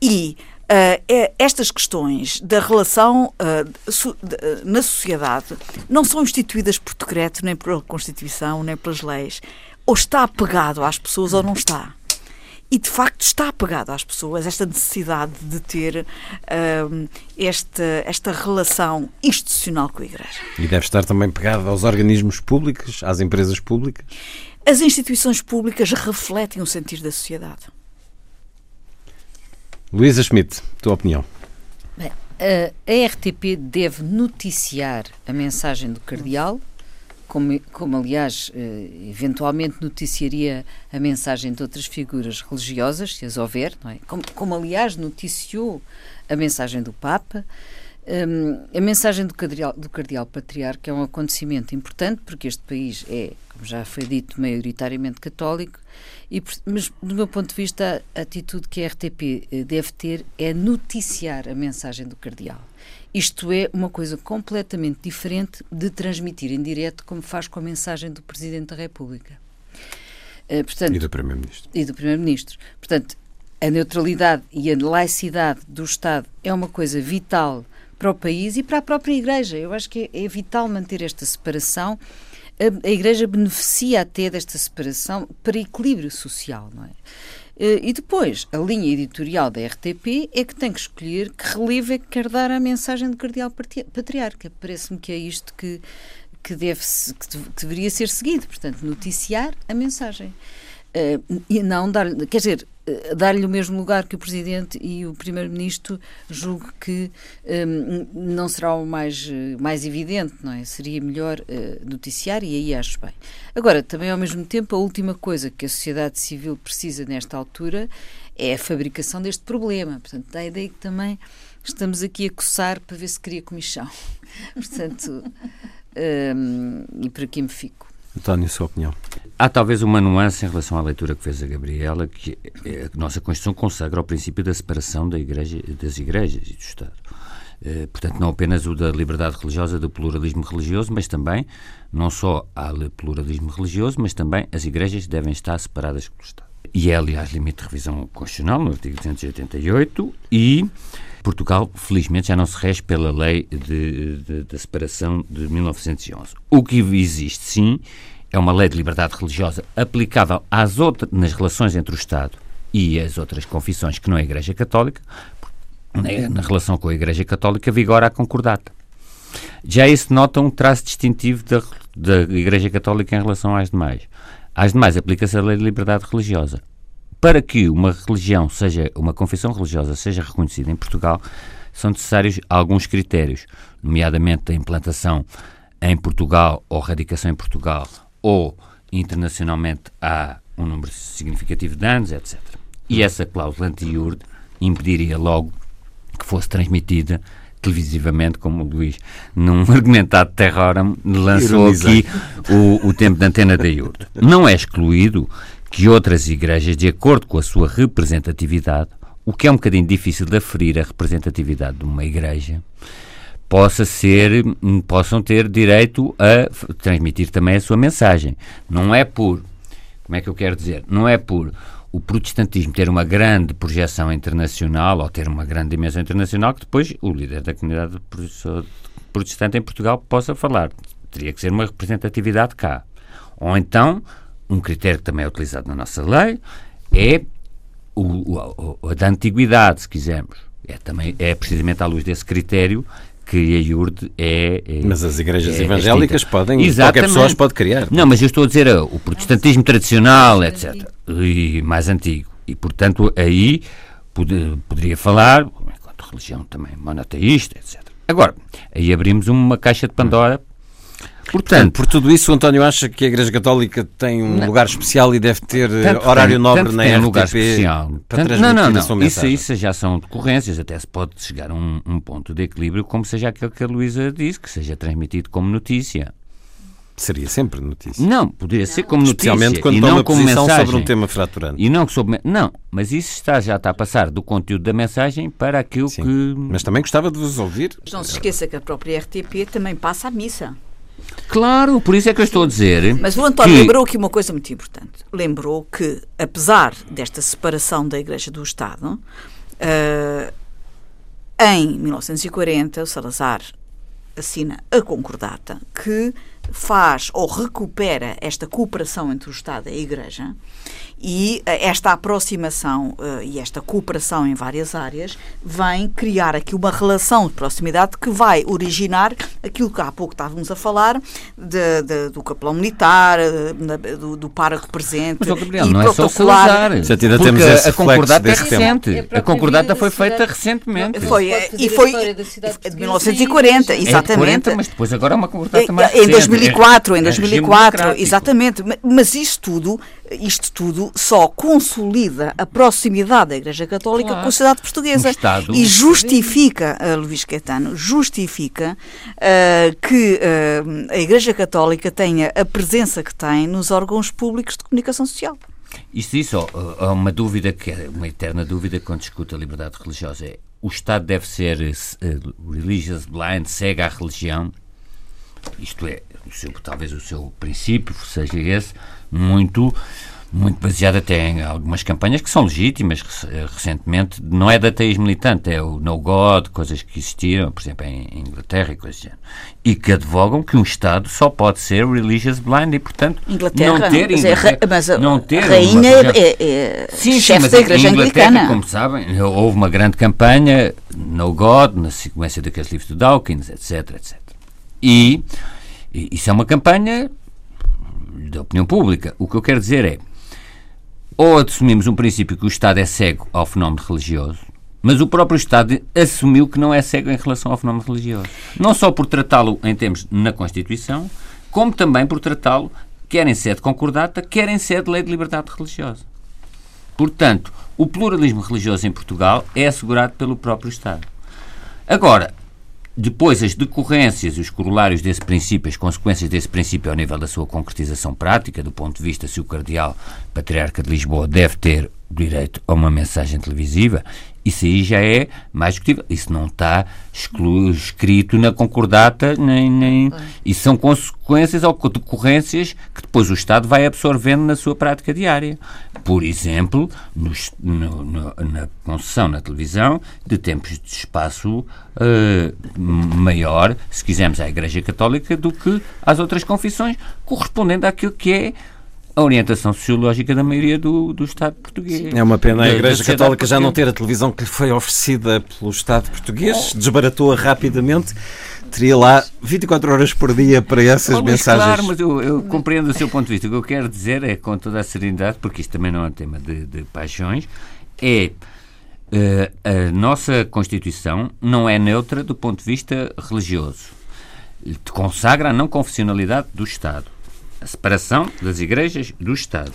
S3: E Uh, estas questões da relação uh, de, uh, na sociedade não são instituídas por decreto, nem pela Constituição, nem pelas leis ou está apegado às pessoas ou não está. E de facto está apegado às pessoas esta necessidade de ter uh, esta, esta relação institucional com a Igreja.
S2: E deve estar também pegado aos organismos públicos, às empresas públicas?
S3: As instituições públicas refletem o sentir da sociedade.
S2: Luísa Schmidt, tua opinião?
S1: Bem, a RTP deve noticiar a mensagem do Cardeal como, como aliás, eh, eventualmente noticiaria a mensagem de outras figuras religiosas, se as houver, é? como, como aliás noticiou a mensagem do Papa. Um, a mensagem do cardeal, do cardeal Patriarca é um acontecimento importante porque este país é, como já foi dito, maioritariamente católico, e, mas do meu ponto de vista a atitude que a RTP eh, deve ter é noticiar a mensagem do cardeal. Isto é uma coisa completamente diferente de transmitir em direto, como faz com a mensagem do Presidente da República.
S2: Uh, portanto, e do Primeiro-Ministro.
S1: E do Primeiro-Ministro. Portanto, a neutralidade e a laicidade do Estado é uma coisa vital para o país e para a própria Igreja. Eu acho que é, é vital manter esta separação. A, a Igreja beneficia até desta separação para equilíbrio social, não é? Eh, e depois, a linha editorial da RTP é que tem que escolher que relevo é que quer dar à mensagem do Cardeal Patriarca. Parece-me que é isto que, que, deve que deveria ser seguido. Portanto, noticiar a mensagem. Uh, e não dar quer dizer, dar-lhe o mesmo lugar que o Presidente e o Primeiro-Ministro, julgo que um, não será o mais, mais evidente, não é? Seria melhor uh, noticiar e aí acho bem. Agora, também ao mesmo tempo, a última coisa que a sociedade civil precisa nesta altura é a fabricação deste problema. Portanto, dá a ideia que também estamos aqui a coçar para ver se cria comissão. Portanto, um, e por aqui me fico.
S2: António, sua opinião.
S4: Há talvez uma nuance em relação à leitura que fez a Gabriela, que a nossa Constituição consagra o princípio da separação da igreja, das igrejas e do Estado. Eh, portanto, não apenas o da liberdade religiosa, do pluralismo religioso, mas também, não só há pluralismo religioso, mas também as igrejas devem estar separadas do Estado. E é, aliás, limite de revisão constitucional, no artigo 288, e Portugal, felizmente, já não se rege pela lei da separação de 1911. O que existe, sim, é uma lei de liberdade religiosa aplicável às outras, nas relações entre o Estado e as outras confissões que não é a Igreja Católica, na relação com a Igreja Católica vigora a concordata. Já isso nota um traço distintivo da, da Igreja Católica em relação às demais. Às demais aplica-se a lei de liberdade religiosa para que uma religião seja, uma confissão religiosa seja reconhecida em Portugal, são necessários alguns critérios, nomeadamente a implantação em Portugal ou radicação em Portugal ou internacionalmente há um número significativo de anos, etc. E essa cláusula anti-IURD impediria logo que fosse transmitida televisivamente, como o Luís, num argumentado terrorum, lançou aqui o, o tempo de antena da IURD. Não é excluído que outras igrejas, de acordo com a sua representatividade, o que é um bocadinho difícil de aferir a representatividade de uma igreja, possa ser, possam ter direito a transmitir também a sua mensagem. Não é por, como é que eu quero dizer, não é por o protestantismo ter uma grande projeção internacional ou ter uma grande dimensão internacional que depois o líder da comunidade protestante em Portugal possa falar. Teria que ser uma representatividade cá. Ou então um critério que também é utilizado na nossa lei é o, o, a da antiguidade, se quisermos. É, também, é precisamente à luz desse critério que a IURD é, é
S2: Mas as igrejas é, evangélicas podem, Exatamente. qualquer pessoa as pode criar.
S4: Não, mas eu estou a dizer o protestantismo tradicional, etc. E mais antigo. E, portanto, aí pod poderia falar, enquanto religião também monoteísta, etc. Agora, aí abrimos uma caixa de Pandora
S2: Portanto, por tudo isso, o António acha que a Igreja Católica tem um não, lugar especial e deve ter
S4: tanto
S2: horário
S4: tem,
S2: nobre na
S4: tem
S2: RTP
S4: lugar especial.
S2: para
S4: tanto,
S2: transmitir
S4: não, não,
S2: a sua
S4: não. Isso, isso já são decorrências, até se pode chegar a um, um ponto de equilíbrio, como seja aquele que a Luísa disse, que seja transmitido como notícia.
S2: Seria sempre notícia.
S4: Não, poderia ser como notícia.
S2: Especialmente quando
S4: e
S2: toma
S4: não como
S2: posição
S4: mensagem.
S2: sobre um tema fraturante.
S4: E não sobre. Não, mas isso está, já está a passar do conteúdo da mensagem para aquilo
S2: Sim.
S4: que.
S2: Mas também gostava de vos ouvir.
S3: Mas não se esqueça que a própria RTP também passa a missa.
S4: Claro, por isso é que eu estou a dizer.
S3: Mas o António
S4: que-
S3: lembrou aqui uma coisa muito importante. Lembrou que, apesar desta separação da Igreja do Estado, eh, em 1940 o Salazar assina a concordata que faz ou recupera esta cooperação entre o Estado e a Igreja e eh, esta aproximação eh, e esta cooperação em várias áreas vem criar aqui uma relação de proximidade que vai originar aquilo que há pouco estávamos a falar de- de- do capelão militar, eh, na- do, do pároco presente
S4: Mas, Gabriel,
S3: e
S4: não é só o
S3: protocolar.
S4: Salazar.
S2: Ainda
S4: Porque
S2: temos esse
S4: a concordata é recente.
S1: É a
S4: A concordata foi feita recentemente.
S3: Foi, eh,
S1: fazer
S3: e foi de
S1: portuguesa
S3: 1940,
S1: e-
S4: É de
S3: exatamente.
S4: 40, mas depois agora é uma concordata mais
S3: Em
S4: recente.
S3: 2004, em
S4: É regime
S3: 2004,
S4: democrático.
S3: exatamente. Ma- Mas isto tudo, isto tudo só consolida a proximidade da Igreja Católica
S4: Claro.
S3: com a sociedade portuguesa
S4: Estado-
S3: e justifica, uh, Luís Caetano, justifica uh, que uh, a Igreja Católica tenha a presença que tem nos órgãos públicos de comunicação social.
S4: Isto, isso, ó, há uma dúvida que é uma eterna dúvida quando discute a liberdade religiosa. É, o Estado deve ser eh, religious blind, cega à religião? Isto é, o seu, talvez o seu princípio seja esse, muito, muito baseado até em algumas campanhas que são legítimas eh, recentemente. Não é de ateísmo militante, é o No God, coisas que existiram, por exemplo, em Inglaterra e coisas género. E que advogam que um Estado só pode ser religious blind e, portanto,
S3: Inglaterra,
S4: não ter,
S3: é, ra-
S4: Inglaterra-
S3: mas a,
S4: não ter
S3: a
S4: uma-
S3: rainha
S4: por exemplo,
S3: é, é
S4: Sim, sim,
S3: chefe
S4: mas
S3: da Igreja
S4: Inglaterra,
S3: Anglicana.
S4: como sabem, houve uma grande campanha, No God, na sequência daqueles livros do Dawkins, etc, etc. E, e isso é uma campanha da opinião pública. O que eu quero dizer é, ou assumimos um princípio que o Estado é cego ao fenómeno religioso, mas o próprio Estado assumiu que não é cego em relação ao fenómeno religioso. Não só por tratá-lo em termos na Constituição, como também por tratá-lo quer em sede concordata, quer em sede de lei de liberdade religiosa. Portanto, o pluralismo religioso em Portugal é assegurado pelo próprio Estado. Agora, depois as decorrências e os corolários desse princípio, as consequências desse princípio ao nível da sua concretização prática, do ponto de vista se o Cardeal Patriarca de Lisboa deve ter direito a uma mensagem televisiva, isso aí já é mais discutível. Isso não está escrito na concordata, nem, nem... E são consequências ou decorrências que depois o Estado vai absorvendo na sua prática diária. Por exemplo, nos- no- no- na concessão na televisão de tempos de espaço eh, maior, se quisermos, à Igreja Católica do que às outras confissões, correspondendo àquilo que é a orientação sociológica da maioria do, do Estado português.
S2: É uma pena a
S4: Da-
S2: Igreja Católica já não ter a televisão que lhe foi oferecida pelo Estado português, desbaratou-a rapidamente. Teria lá 24 horas por dia para essas
S4: Oh,
S2: mensagens.
S4: Claro, mas eu, eu compreendo o seu ponto de vista. O que eu quero dizer é, com toda a serenidade, porque isto também não é um tema de, de paixões, é eh, a nossa Constituição não é neutra do ponto de vista religioso. Consagra a não confessionalidade do Estado. A separação das igrejas do Estado.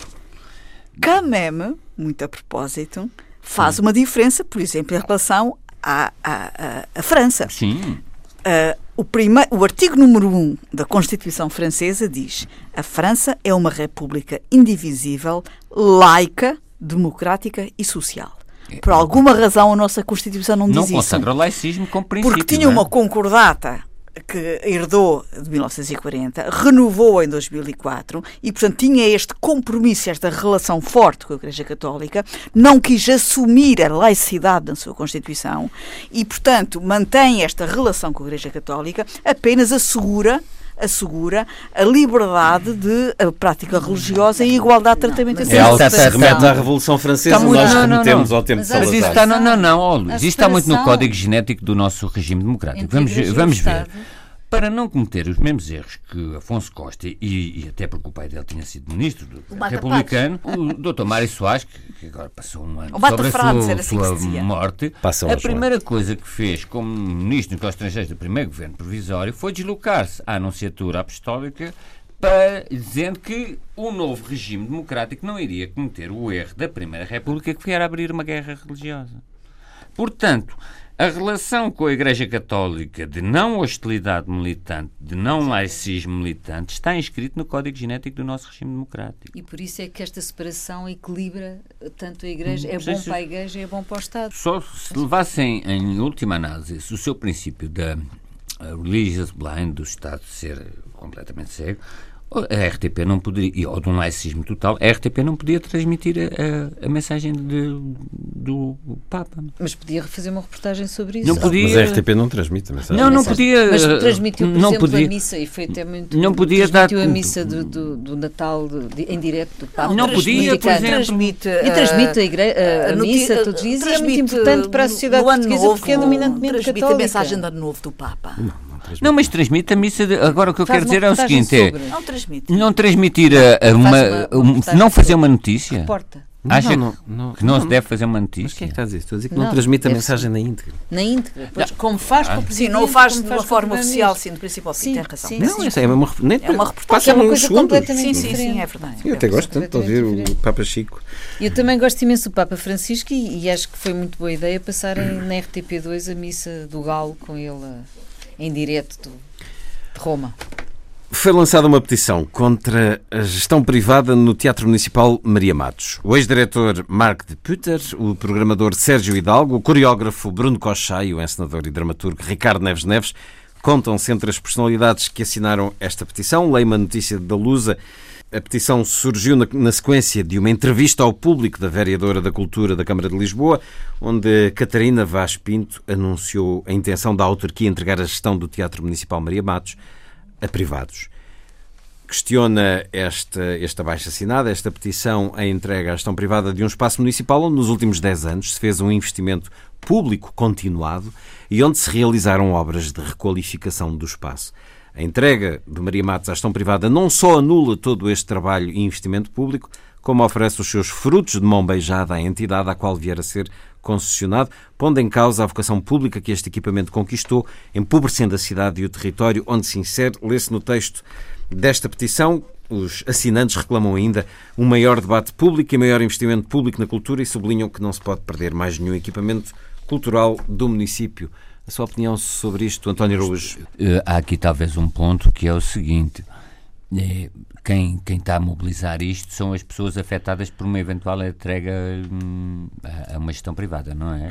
S3: Camem, muito a propósito, faz uma diferença, por exemplo, em relação à, à, à- França.
S4: Sim.
S3: Ah, o, prime- o artigo número 1 da Constituição Francesa diz: a França é uma república indivisível, laica, democrática e social. Por alguma razão a nossa Constituição não diz
S4: Não
S3: isso.
S4: consagra o laicismo como princípio.
S3: Porque tinha
S4: não é?
S3: uma concordata que herdou de 1940, renovou em 2004 e, portanto, tinha este compromisso, esta relação forte com a Igreja Católica, não quis assumir a laicidade na sua Constituição e, portanto, mantém esta relação com a Igreja Católica, apenas assegura assegura a liberdade de a prática religiosa e igualdade de tratamento
S1: mas
S2: É algo que se remete à Revolução Francesa,
S4: Está muito-
S2: nós
S4: não, não,
S2: remetemos
S4: não.
S2: ao tempo de
S1: Mas
S4: Mas isso
S2: Salazar.
S4: está, não, não, não, ó, Luís,
S1: A
S4: isso está muito no código genético do nosso regime democrático. Vamos, vamos ver. Para não cometer os mesmos erros que Afonso Costa e, e até porque o pai dele tinha sido ministro do, republicano, o Dr. Mário Soares, que, que agora passou um ano sobre a sua,
S3: assim
S4: sua morte,
S2: Passa
S4: a primeira coisa que fez como ministro dos estrangeiros do primeiro governo provisório foi deslocar-se à Anunciatura Apostólica para, dizendo que o novo regime democrático não iria cometer o erro da Primeira República que era abrir uma guerra religiosa. Portanto, a relação com a Igreja Católica de não hostilidade militante, de não laicismo militante, está inscrito no código genético do nosso regime democrático.
S1: E por isso é que esta separação equilibra tanto a Igreja. É bom para a Igreja e é bom para o Estado.
S4: Só se levassem em última análise o seu princípio da uh, religious blind, do Estado ser completamente cego, a RTP não poderia, ou de um laicismo total, a RTP não podia transmitir a, a- a mensagem de- do Papa.
S1: Mas podia fazer uma reportagem sobre isso.
S4: Não podia-
S2: Mas a RTP não transmite a mensagem.
S4: Não, não
S1: Mensagem.
S4: podia.
S1: Mas transmitiu, por
S4: não
S1: exemplo,
S4: podia.
S1: a missa e foi até muito.
S4: Não podia dar-
S1: transmitiu a missa do, do, do Natal de- de- em direto do Papa.
S4: Não podia, por exemplo.
S3: Transmite,
S1: E transmite a,
S3: eh,
S1: igre... a, a missa todos os dias e é muito importante para a sociedade portuguesa
S3: novo,
S1: porque é dominantemente
S3: transmite
S1: católica.
S3: a mensagem de ano novo do Papa. Não,
S4: Não, mas transmite a missa. De, agora o que eu
S1: Faz
S4: quero dizer é o seguinte:
S1: sobre.
S4: é
S3: transmite.
S4: não transmitir a, a uma,
S1: uma- uma
S4: um- não fazer
S1: sobre-
S4: uma notícia.
S1: Reporta.
S4: Acha
S2: não,
S4: que-
S2: não,
S4: que não,
S2: não,
S4: se deve fazer uma notícia?
S2: Mas quem é que está a dizer? Estou a dizer que
S1: Não,
S2: não, transmite a mensagem na íntegra.
S1: Na íntegra. Pois, como faz com o
S3: Sim, não o faz de uma
S1: o
S3: forma oficial,
S1: primeiro-ministro.
S3: sim, do princípio ao fim,
S1: Sim,
S3: tem razão.
S1: sim,
S2: Não, essa é uma, nem
S3: É uma
S2: passa
S3: reportagem.
S1: É uma coisa
S2: segundos.
S1: completamente
S3: Sim, sim,
S1: diferente.
S3: sim, é verdade.
S2: Eu até gosto tanto de ouvir o Papa Chico.
S1: Eu também gosto imenso do Papa Francisco e, e acho que foi muito boa ideia passarem na RTP2 a missa do Galo com ele a- em direto do- de Roma.
S2: Foi lançada uma petição contra a gestão privada no Teatro Municipal Maria Matos. O ex-diretor Mark de Putter, o programador Sérgio Hidalgo, o coreógrafo Bruno Cochá e o encenador e dramaturgo Ricardo Neves Neves contam-se entre as personalidades que assinaram esta petição. Leio uma notícia da Lusa. A petição surgiu na, sequência de uma entrevista ao público da vereadora da Cultura da Câmara de Lisboa, onde Catarina Vaz Pinto anunciou a intenção da autarquia entregar a gestão do Teatro Municipal Maria Matos a privados. Questiona esta, esta baixa assinada, esta petição, a entrega à gestão privada de um espaço municipal onde nos últimos 10 anos se fez um investimento público continuado e onde se realizaram obras de requalificação do espaço. A entrega de Maria Matos à gestão privada não só anula todo este trabalho e investimento público, como oferece os seus frutos de mão beijada à entidade à qual vier a ser concessionado, pondo em causa a vocação pública que este equipamento conquistou, empobrecendo a cidade e o território onde se insere. Lê-se no texto desta petição. Os assinantes reclamam ainda um maior debate público e maior investimento público na cultura e sublinham que não se pode perder mais nenhum equipamento cultural do município. A sua opinião sobre isto, António Araújo?
S4: Eh, há aqui talvez um ponto que é o seguinte: eh, quem, quem está a mobilizar isto são as pessoas afetadas por uma eventual entrega hum, a, a uma gestão privada, não é?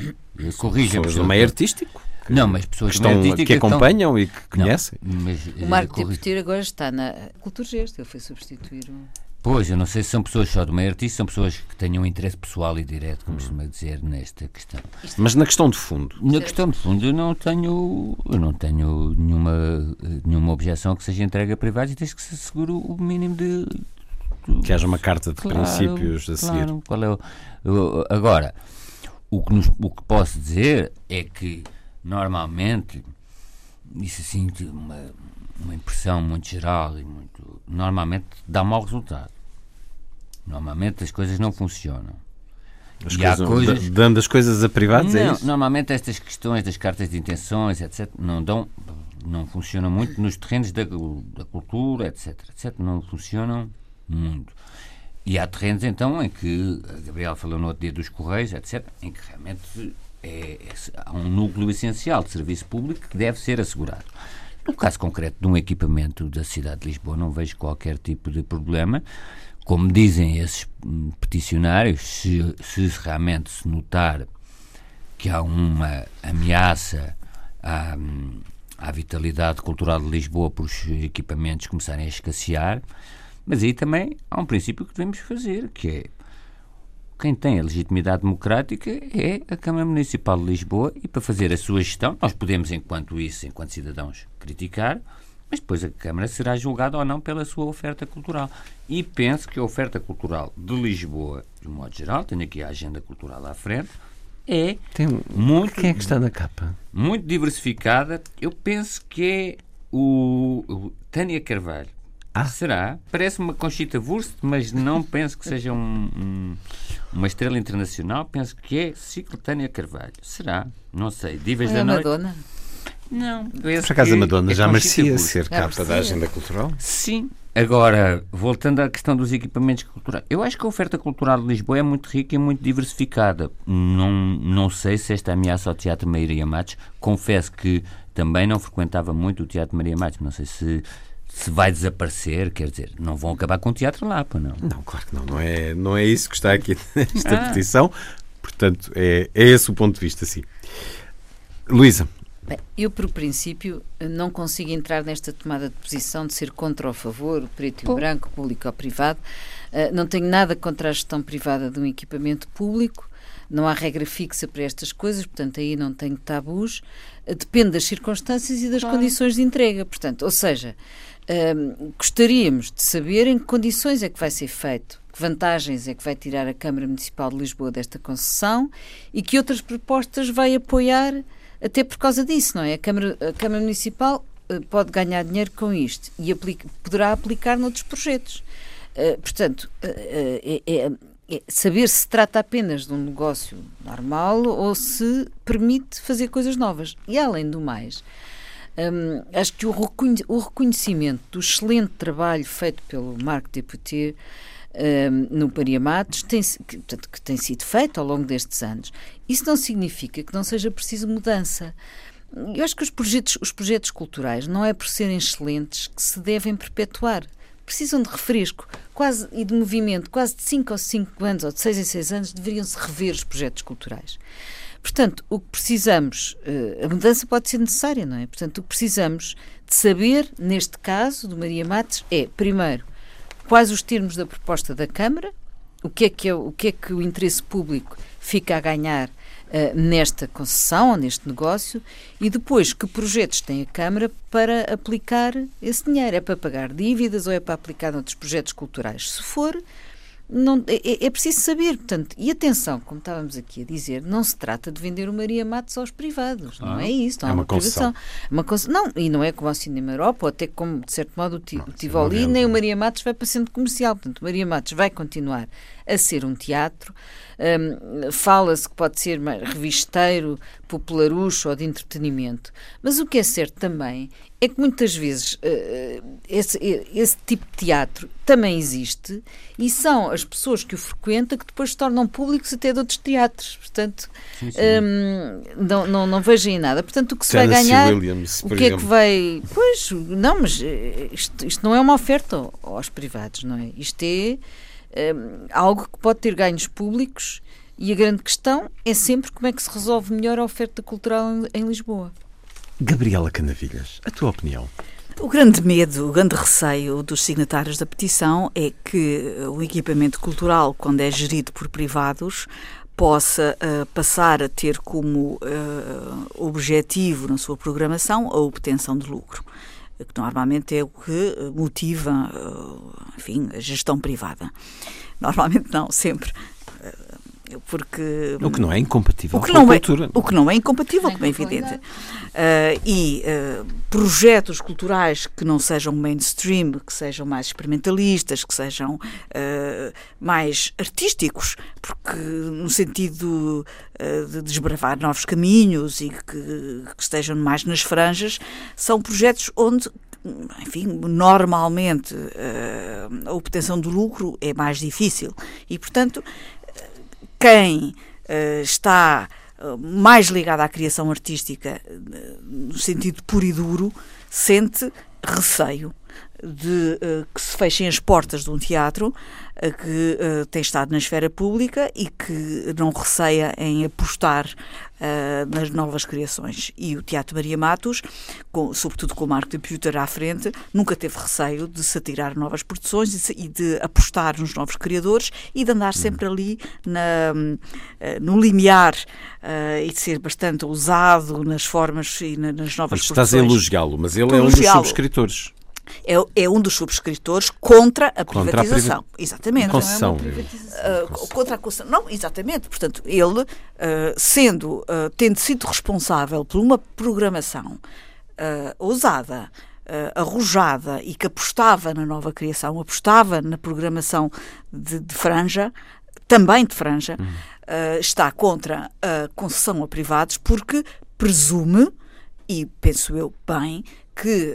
S4: Corrija-me.
S2: Pessoas do meio artístico
S4: Não, mas pessoas
S2: que, estão, que
S4: estão-
S2: acompanham e que
S4: Não,
S2: conhecem.
S4: mas,
S1: O
S4: eh,
S1: Marco
S4: corri-
S1: Deputeiro agora está na Cultura Gesto, ele foi substituir o...
S4: Pois, eu não sei se são pessoas só do meio artístico, são pessoas que tenham interesse pessoal e direto, como costuma dizer, nesta questão.
S2: Mas na questão de fundo,
S4: Na questão de fundo, eu não tenho, eu não tenho nenhuma, nenhuma objeção que seja entregue a privados, desde que se assegure o mínimo de.
S2: que haja uma carta de
S4: Claro,
S2: princípios a seguir.
S4: claro, qual é o, agora, o que, nos- o que posso dizer é que, normalmente, isso assim, de uma, uma impressão muito geral e muito. Normalmente dá mau resultado. Normalmente as coisas não funcionam.
S2: As
S4: E
S2: coisas-
S4: coisas-
S2: Dando as coisas a privados, é
S4: Não,
S2: isso?
S4: normalmente estas questões das cartas de intenções, etc., não dão, não funcionam muito nos terrenos da, da cultura, etc., etc., não funcionam muito. E há terrenos, então, em que, a Gabriel falou no outro dia dos Correios, etc., em que realmente é, é- há um núcleo essencial de serviço público que deve ser assegurado. No caso concreto de um equipamento da cidade de Lisboa, não vejo qualquer tipo de problema. Como dizem esses hum, peticionários, se, se realmente se notar que há uma ameaça à, hum, à vitalidade cultural de Lisboa por os equipamentos começarem a escassear, mas aí também há um princípio que devemos fazer, que é quem tem a legitimidade democrática é a Câmara Municipal de Lisboa e para fazer a sua gestão, nós podemos, enquanto isso, enquanto cidadãos, criticar, mas depois a Câmara será julgada ou não pela sua oferta cultural. E penso que a oferta cultural de Lisboa, de um modo geral, tenho aqui a agenda cultural à frente, é
S2: Tem...
S4: muito
S2: Quem é que está na capa?
S4: muito diversificada. Eu penso que é o, o Tânia Carvalho.
S2: Ah.
S4: Será? Parece uma Conchita Wurst, mas não penso que seja um, um, uma estrela internacional. Penso que é Ciclo Tânia Carvalho. Será? Não sei. Divas
S1: É
S4: da
S1: a
S4: Noite?
S1: Madonna.
S4: Não.
S2: Por acaso a Madonna já merecia ser capa da agenda cultural?
S4: Sim. Agora, voltando à questão dos equipamentos culturais, eu acho que a oferta cultural de Lisboa é muito rica e muito diversificada. Não, não sei se esta ameaça ao Teatro Maria Matos, confesso que também não frequentava muito o Teatro Maria Matos, não sei se, se vai desaparecer, quer dizer, não vão acabar com o teatro lá, pá, não.
S2: Não, claro que não. Não é, não é isso que está aqui nesta
S4: Ah.
S2: petição. Portanto, é, é esse o ponto de vista, sim. Luísa,
S1: Bem, eu, por princípio, não consigo entrar nesta tomada de posição de ser contra ou a favor, preto e branco, público ou privado. Uh, não tenho nada contra a gestão privada de um equipamento público. Não há regra fixa para estas coisas, portanto, aí não tenho tabus. Uh, depende das circunstâncias e das condições de entrega. Portanto, ou seja, um, gostaríamos de saber em que condições é que vai ser feito, que vantagens é que vai tirar a Câmara Municipal de Lisboa desta concessão e que outras propostas vai apoiar até por causa disso, não é? A Câmara, a Câmara Municipal eh, pode ganhar dinheiro com isto e aplica- poderá aplicar noutros projetos. Eh, portanto, eh, é, é- é saber se trata apenas de um negócio normal ou se permite fazer coisas novas. E além do mais, hum, acho que o, reconhe- o reconhecimento do excelente trabalho feito pelo Marco Deputé hum, no Maria Matos tem, que, portanto, que tem sido feito ao longo destes anos. Isso não significa que não seja preciso mudança. Eu acho que os projetos, os projetos culturais não é por serem excelentes que se devem perpetuar. Precisam de refresco quase, e de movimento. Quase de 5 ou 5 anos, ou de 6 em 6 anos, deveriam-se rever os projetos culturais. Portanto, o que precisamos, eh, a mudança pode ser necessária, não é? Portanto, o que precisamos de saber, neste caso do Maria Matos, é, primeiro, quais os termos da proposta da Câmara, o que é que, é, o, que, é que o interesse público fica a ganhar eh, nesta concessão neste negócio e depois que projetos tem a Câmara para aplicar esse dinheiro. É para pagar dívidas ou é para aplicar noutros projetos culturais? Se for, não, é, é preciso saber, portanto, e atenção, como estávamos aqui a dizer, não se trata de vender o Maria Matos aos privados, não é isso, não
S2: É uma
S1: uma privação. Uma conce- Não, e não é como ao Cinema Europa, ou até como, de certo modo, o, Ti-
S2: Não,
S1: o
S2: é
S1: Tivoli,
S2: uma
S1: nem o. Maria Matos vai para centro comercial. Portanto, o Maria Matos vai continuar a ser um teatro. Hum, Fala-se que pode ser revisteiro, popularucho ou de entretenimento. Mas o que é certo também é que muitas vezes eh, esse, esse tipo de teatro também existe e são as pessoas que o frequentam que depois se tornam públicos até de outros teatros. Portanto,
S4: Sim, sim.
S1: hum, não, não, não vejo aí nada. Portanto, o que se vai
S2: Tennessee
S1: ganhar.
S2: Williams,
S1: O
S2: por
S1: que é que
S2: exemplo.
S1: vai. Pois, não, mas eh, isto, isto não é uma oferta ao- aos privados, não é? Isto é eh, algo que pode ter ganhos públicos e a grande questão é sempre como é que se resolve melhor a oferta cultural em, em Lisboa.
S2: Gabriela Canavilhas, a tua opinião?
S3: O grande medo, o grande receio dos signatários da petição é que o equipamento cultural, quando é gerido por privados, possa eh, passar a ter como eh, objetivo na sua programação a obtenção de lucro, que normalmente é o que eh, motiva, eh, enfim, a gestão privada. Normalmente não, sempre. Porque
S2: O que não é incompatível
S3: o que
S2: com a
S3: não é,
S2: cultura.
S3: o que não é incompatível, como é evidente. Ah, e ah, projetos culturais que não sejam mainstream, que sejam mais experimentalistas, que sejam ah, mais artísticos, porque no sentido de desbravar novos caminhos e que, que estejam mais nas franjas, são projetos onde enfim, normalmente a obtenção do lucro é mais difícil e, portanto, quem eh, está eh, mais ligado à criação artística eh, no sentido puro e duro sente receio de eh, que se fechem as portas de um teatro eh, que eh, tem estado na esfera pública e que não receia em apostar nas novas criações. E o Teatro Maria Matos, com- sobretudo com o Marco de Puter à frente, nunca teve receio de se atirar novas produções e, se- e de apostar nos novos criadores e de andar sempre ali na, no limiar e de ser bastante ousado nas formas e na- nas novas
S2: Mas estás a
S3: produções.
S2: elogiá-lo, mas ele é um dos subscritores.
S3: É, é um dos subscritores contra a
S2: Contra a
S3: privatização.
S2: priva-
S3: Exatamente.
S2: Concessão.
S3: Ah, contra a concessão. Não, exatamente. Portanto, ele, ah, sendo, ah, tendo sido responsável por uma programação ousada, arrojada e que apostava na nova criação, apostava na programação de, de franja, também de franja, uhum. uh, está contra a concessão a privados porque presume, e penso eu bem, que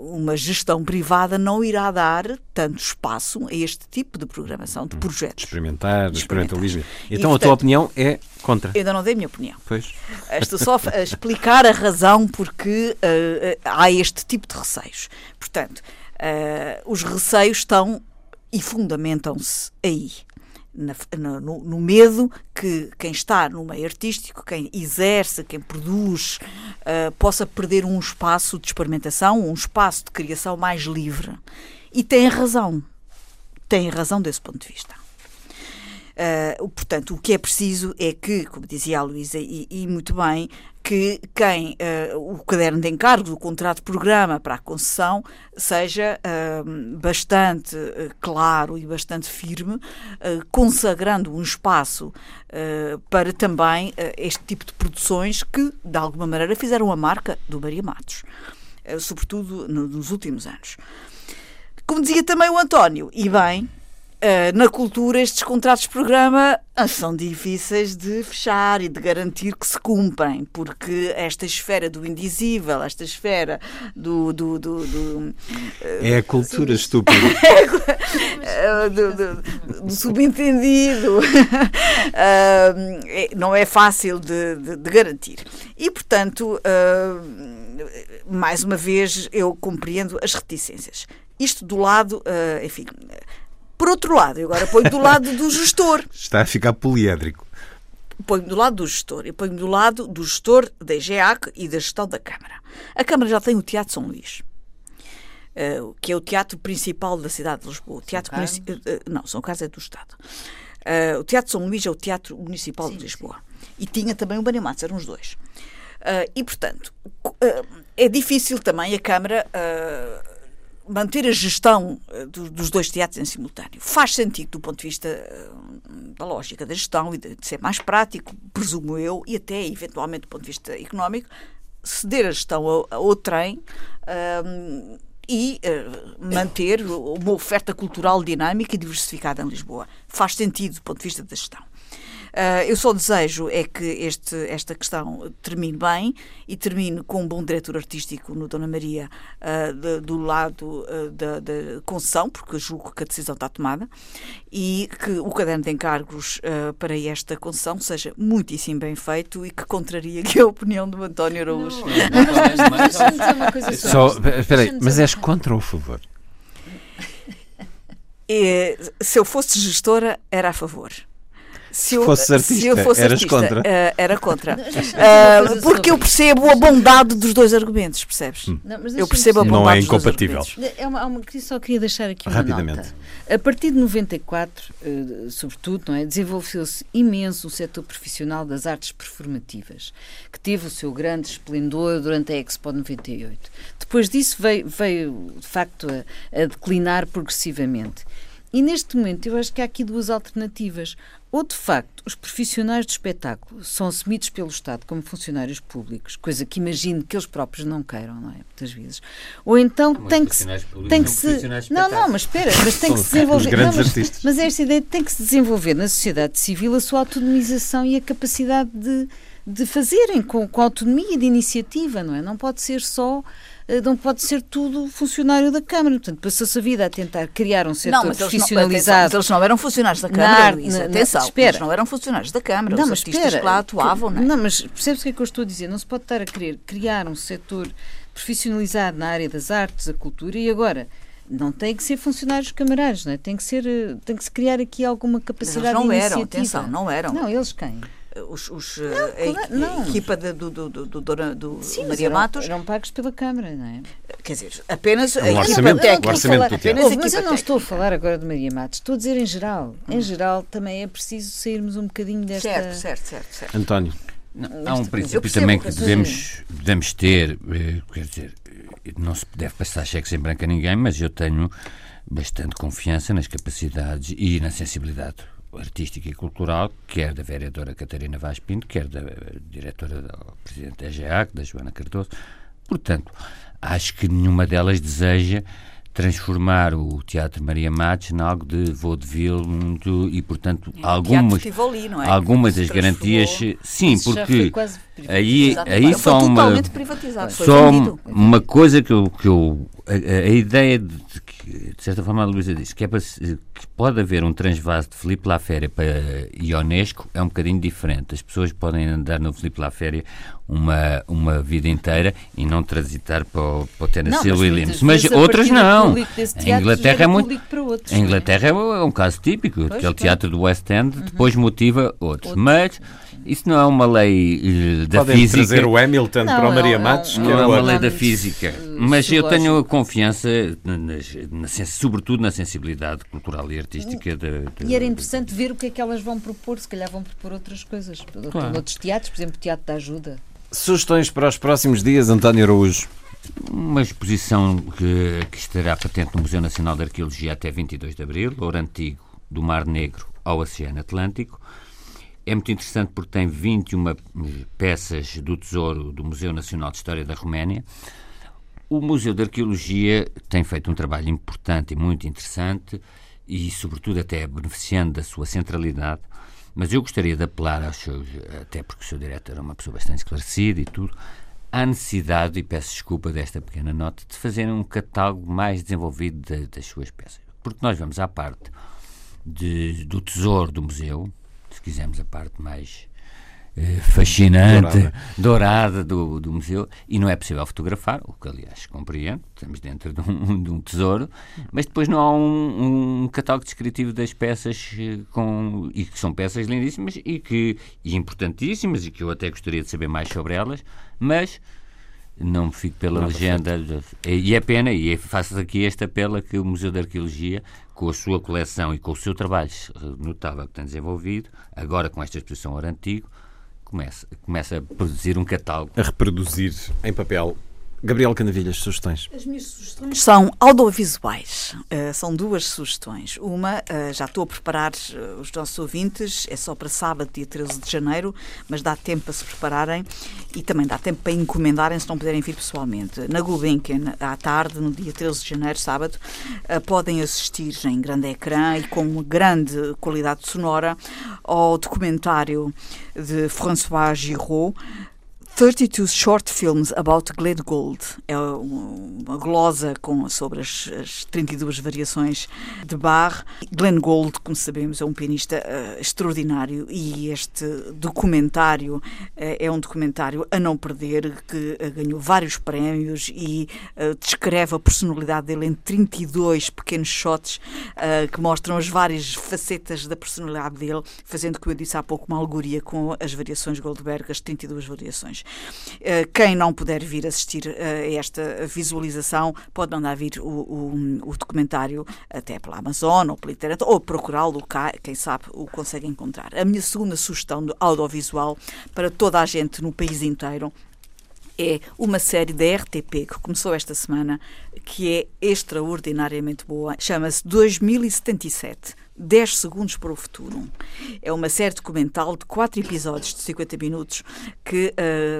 S3: uma gestão privada não irá dar tanto espaço a este tipo de programação de hum, projetos.
S2: Experimentar, experimentalismo. Então e, portanto, a tua opinião é contra?
S3: Ainda não dei a minha opinião.
S2: Pois.
S3: Estou só a explicar a razão porque uh, há este tipo de receios. Portanto, uh, os receios estão e fundamentam-se aí na, no, no, medo que quem está no meio artístico, quem exerce, quem produz, uh, possa perder um espaço de experimentação, um espaço de criação mais livre. E tem razão. Tem razão desse ponto de vista. Uh, portanto, o que é preciso é que, como dizia a Luísa, e, e, muito bem, que quem uh, o caderno de encargo, o contrato de programa para a concessão, seja uh, bastante claro e bastante firme, consagrando um espaço para também este tipo de produções que, de alguma maneira, fizeram a marca do Maria Matos, sobretudo no, nos últimos anos. Como dizia também o António, e bem, Uh, na cultura, estes contratos de programa ah, são difíceis de fechar e de garantir que se cumprem, porque esta esfera do indizível, esta esfera do. do, do, do uh,
S2: é a cultura sim, estúpida.
S3: uh, do, do, do, subentendido. É, não é fácil de, de, de garantir. E, portanto, mais uma vez, eu compreendo as reticências. Isto do lado, enfim por outro lado, eu agora ponho do lado do gestor.
S2: Está a ficar poliédrico.
S3: Ponho do lado do gestor e ponho do lado do gestor da EGEAC e da gestão da Câmara. A Câmara já tem o Teatro São Luís. Uh, que é o teatro principal da cidade de Lisboa. O teatro uh, uh, não, São Carlos é do Estado. o Teatro São Luís é o teatro municipal sim, de Lisboa. Sim. E tinha também o Maria Matos, eram os dois. e, portanto, é difícil também a Câmara manter a gestão eh, dos dois teatros em simultâneo. Faz sentido do ponto de vista eh, da lógica da gestão e de ser mais prático, presumo eu, e até eventualmente do ponto de vista económico, ceder a gestão ao, trem um, ehm, e uh, manter uma oferta cultural dinâmica e diversificada em Lisboa. Faz sentido do ponto de vista da gestão. Uh, eu só desejo é que este, esta questão termine bem e termine com um bom diretor artístico no Dona Maria uh, de, do lado uh, da, da, concessão, porque julgo que a decisão está tomada, e que o caderno de encargos para esta concessão seja muitíssimo bem feito e que contraria a opinião do António Araújo.
S2: Só, espera aí, mas és contra ou a favor?
S3: É, se eu fosse gestora, era a favor
S2: se eu, fosse artista, se eu fosse eras artista, contra. Uh,
S3: era contra. uh, porque eu percebo a bondade dos dois argumentos, percebes?
S2: Hum. Não, eu percebo a bondade Não é incompatível.
S1: É uma, uma, só queria deixar aqui uma Rapidamente. nota. A partir de 94, uh, eh, sobretudo, não é, desenvolveu-se imenso o setor profissional das artes performativas, que teve o seu grande esplendor durante a Expo 98. Depois disso veio, veio de facto, a, a declinar progressivamente. E neste momento eu acho que há aqui duas alternativas. Ou, de facto, os profissionais do espetáculo são assumidos pelo Estado como funcionários públicos, coisa que imagino que eles próprios não queiram, não é? Muitas vezes. Ou então tem que, se, tem que se. Não, não, mas espera, mas tem que se desenvolver. Não, mas, mas esta ideia tem que se desenvolver na sociedade civil a sua autonomização e a capacidade de, de fazerem com, com autonomia e de iniciativa, não é? Não pode ser só não pode ser tudo funcionário da Câmara. Portanto, passou-se a vida a tentar criar um setor não, mas profissionalizado. Eles não,
S3: mas eles não eram funcionários da Câmara, na, na, atenção. Espera. Eles não eram funcionários da Câmara, não, os mas artistas espera, que lá atuavam, não é?
S1: Não, mas percebes o que é que eu estou a dizer? Não se pode estar a querer criar um setor profissionalizado na área das artes, da cultura e agora não tem que ser funcionários camarários, não é? Tem que ser, eh, tem que se criar aqui alguma capacidade
S3: Mas
S1: não
S3: de iniciativa. eram, atenção, não eram.
S1: Não, eles quem?
S3: Os, os não, a, a, equipa de, do, do, do, do, do Sim, Maria
S1: eram,
S3: Matos.
S1: Eram pagos pela Câmara, não é?
S3: Quer dizer, apenas
S2: o a orçamento, técnica. Orçamento
S1: apenas oh, mas eu não estou a falar agora de Maria Matos, estou a dizer em geral. Hum. Em geral também é preciso sairmos um bocadinho desta.
S3: Certo, certo, certo. certo.
S2: António.
S4: Não, há um princípio também que devemos, devemos ter, eh, quer dizer, não se deve passar cheques em branco a ninguém, mas eu tenho bastante confiança nas capacidades e na sensibilidade artística e cultural, quer da vereadora Catarina Vaz Pinto, quer da diretora, da presidente da GEAC, da Joana Cardoso. Portanto, acho que nenhuma delas deseja transformar o Teatro Maria Matos em algo de vaudeville muito, e, portanto, algumas,
S3: Tivoli, é?
S4: algumas das garantias, sim, porque aí, aí só uma só uma coisa que eu, que eu a, a- ideia de, de que, de certa forma a Luísa disse que, é para, que pode haver um transvase de Filipe Laféria para Ionesco é um bocadinho diferente. As pessoas podem andar no Filipe Laféria uma, uma vida inteira e não transitar para o, para o Tennessee
S1: Não, mas
S4: Williams. Mas
S1: a
S4: outras não. A
S1: teatro
S4: Inglaterra
S1: gera
S4: é muito.
S1: outros,
S4: A
S1: é?
S4: Inglaterra é um- é um caso típico, é o
S1: claro. Uhum.
S4: teatro do West End, depois motiva outros. Mas isso não é uma lei eh, da
S2: Podem
S4: física.
S2: trazer o Hamilton
S1: Não,
S2: para o Maria Matos,
S1: é um-
S2: que
S4: Não é
S2: é
S4: uma lei da física, mas eu tenho confiança, nas, na sobretudo na sensibilidade cultural e artística da. da-
S1: E era interessante ver o que é que elas vão propor, se calhar vão propor outras coisas.
S4: Claro.
S1: Outros teatros, por exemplo, o Teatro da Ajuda.
S2: Sugestões para os próximos dias, António Araújo.
S4: Uma exposição que, que estará patente no Museu Nacional de Arqueologia até 22 de Abril, Ouro Antigo, do Mar Negro ao Oceano Atlântico. É muito interessante porque tem 21 peças do tesouro do Museu Nacional de História da Roménia. O Museu de Arqueologia tem feito um trabalho importante e muito interessante e, sobretudo, até beneficiando da sua centralidade. Mas eu gostaria de apelar aos seus, até porque o seu diretor é uma pessoa bastante esclarecida e tudo, à necessidade, e peço desculpa desta pequena nota, de fazerem um catálogo mais desenvolvido da- das suas peças. Porque nós vamos à parte de- do tesouro do museu, quisermos a parte mais eh, fascinante,
S2: Dourada.
S4: dourada, do, do museu, e não é possível fotografar, o que aliás compreendo, estamos dentro de um, de um tesouro, mas depois não há um, um catálogo descritivo das peças eh, com, e que são peças lindíssimas e que e importantíssimas e que eu até gostaria de saber mais sobre elas, mas não me fico pela legenda. E é pena, e faço aqui este apelo a que o Museu de Arqueologia, com a sua coleção e com o seu trabalho notável que tem desenvolvido, agora com esta exposição Ouro Antigo, começa, começa a produzir um catálogo.
S2: A reproduzir em papel. Gabriel Canavilhas, sugestões.
S3: As minhas sugestões são audiovisuais. Uh, são duas sugestões. Uma, uh, já estou a preparar uh, os nossos ouvintes, é só para sábado, dia 13 de janeiro, mas dá tempo para se prepararem e também dá tempo para encomendarem se não puderem vir pessoalmente. Na Gulbenkian, à tarde, no dia 13 de janeiro, sábado, uh, podem assistir em grande ecrã e com uma grande qualidade sonora ao documentário de François Giraud, 32 Short Films About Glenn Gould. É um- uma glosa com, sobre as, as 32 variações de Bach. Glenn Gould, como sabemos, é um pianista eh, extraordinário e este documentário eh, é um documentário a não perder que eh, ganhou vários prémios e descreve a personalidade dele em 32 pequenos shots que mostram as várias facetas da personalidade dele, fazendo, como eu disse há pouco, uma alegoria com as variações Goldberg, as 32 variações. Eh, Quem não puder vir assistir eh, a esta visualização pode mandar vir o, o- o documentário até pela Amazon ou pela internet ou procurá-lo cá, quem sabe o consegue encontrar. A minha segunda sugestão de audiovisual para toda a gente no país inteiro é uma série da RTP que começou esta semana, que é extraordinariamente boa. Chama-se 2077. 10 segundos para o futuro. É uma série documental de quatro episódios de 50 minutos que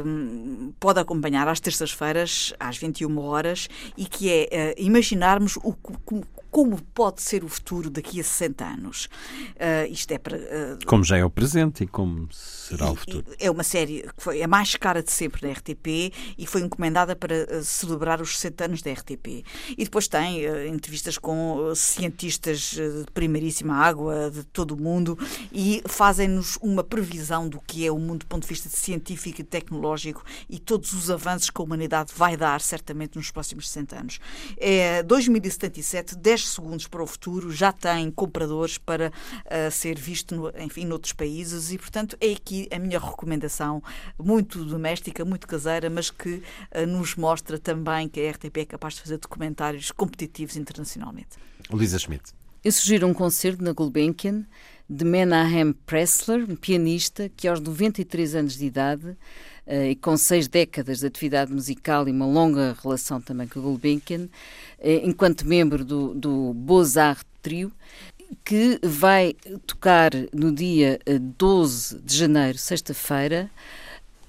S3: hum, pode acompanhar às terças-feiras, às 21 horas, e que é eh, imaginarmos o, como, como pode ser o futuro daqui a 60 anos. Eh, isto é para eh,
S2: Como já é o presente e como será o
S3: e-
S2: futuro.
S3: e É uma série que foi a mais cara de sempre na RTP e foi encomendada para eh, celebrar os 60 anos da RTP. E depois tem eh, entrevistas com eh, cientistas de primeiríssima água de todo o mundo e fazem-nos uma previsão do que é o mundo do ponto de vista científico e tecnológico e todos os avanços que a humanidade vai dar certamente nos próximos 60 anos. É 2077, 10 segundos para o futuro, já tem compradores para eh, ser visto, no, enfim, noutros países e, portanto, é aqui a minha recomendação, muito doméstica, muito caseira, mas que eh, nos mostra também que a RTP é capaz de fazer documentários competitivos internacionalmente.
S2: Luísa Schmidt.
S1: Eu sugiro um concerto na Gulbenkian de Menahem Pressler, um pianista que aos 93 anos de idade eh, e com seis décadas de atividade musical e uma longa relação também com a Gulbenkian, eh, enquanto membro do, do Beaux-Arts Trio, que vai tocar no dia eh, 12 de janeiro, sexta-feira,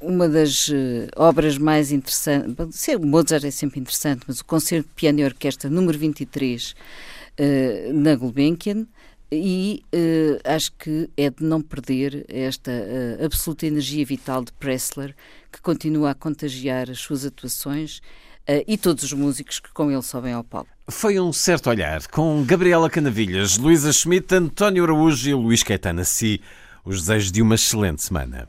S1: uma das uh, obras mais interessantes, o Mozart é sempre interessante, mas o Concerto de Piano e Orquestra número 23 uh, na Gulbenkian, e uh, acho que é de não perder esta uh, absoluta energia vital de Pressler, que continua a contagiar as suas atuações e todos os músicos que com ele sobem ao palco.
S2: Foi um certo olhar com Gabriela Canavilhas, Luísa Schmidt, António Araújo e Luís Caetano. Assim, os desejos de uma excelente semana.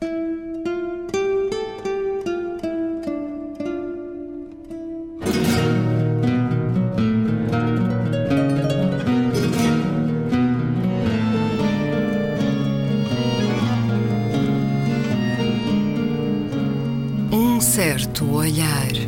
S5: certo olhar.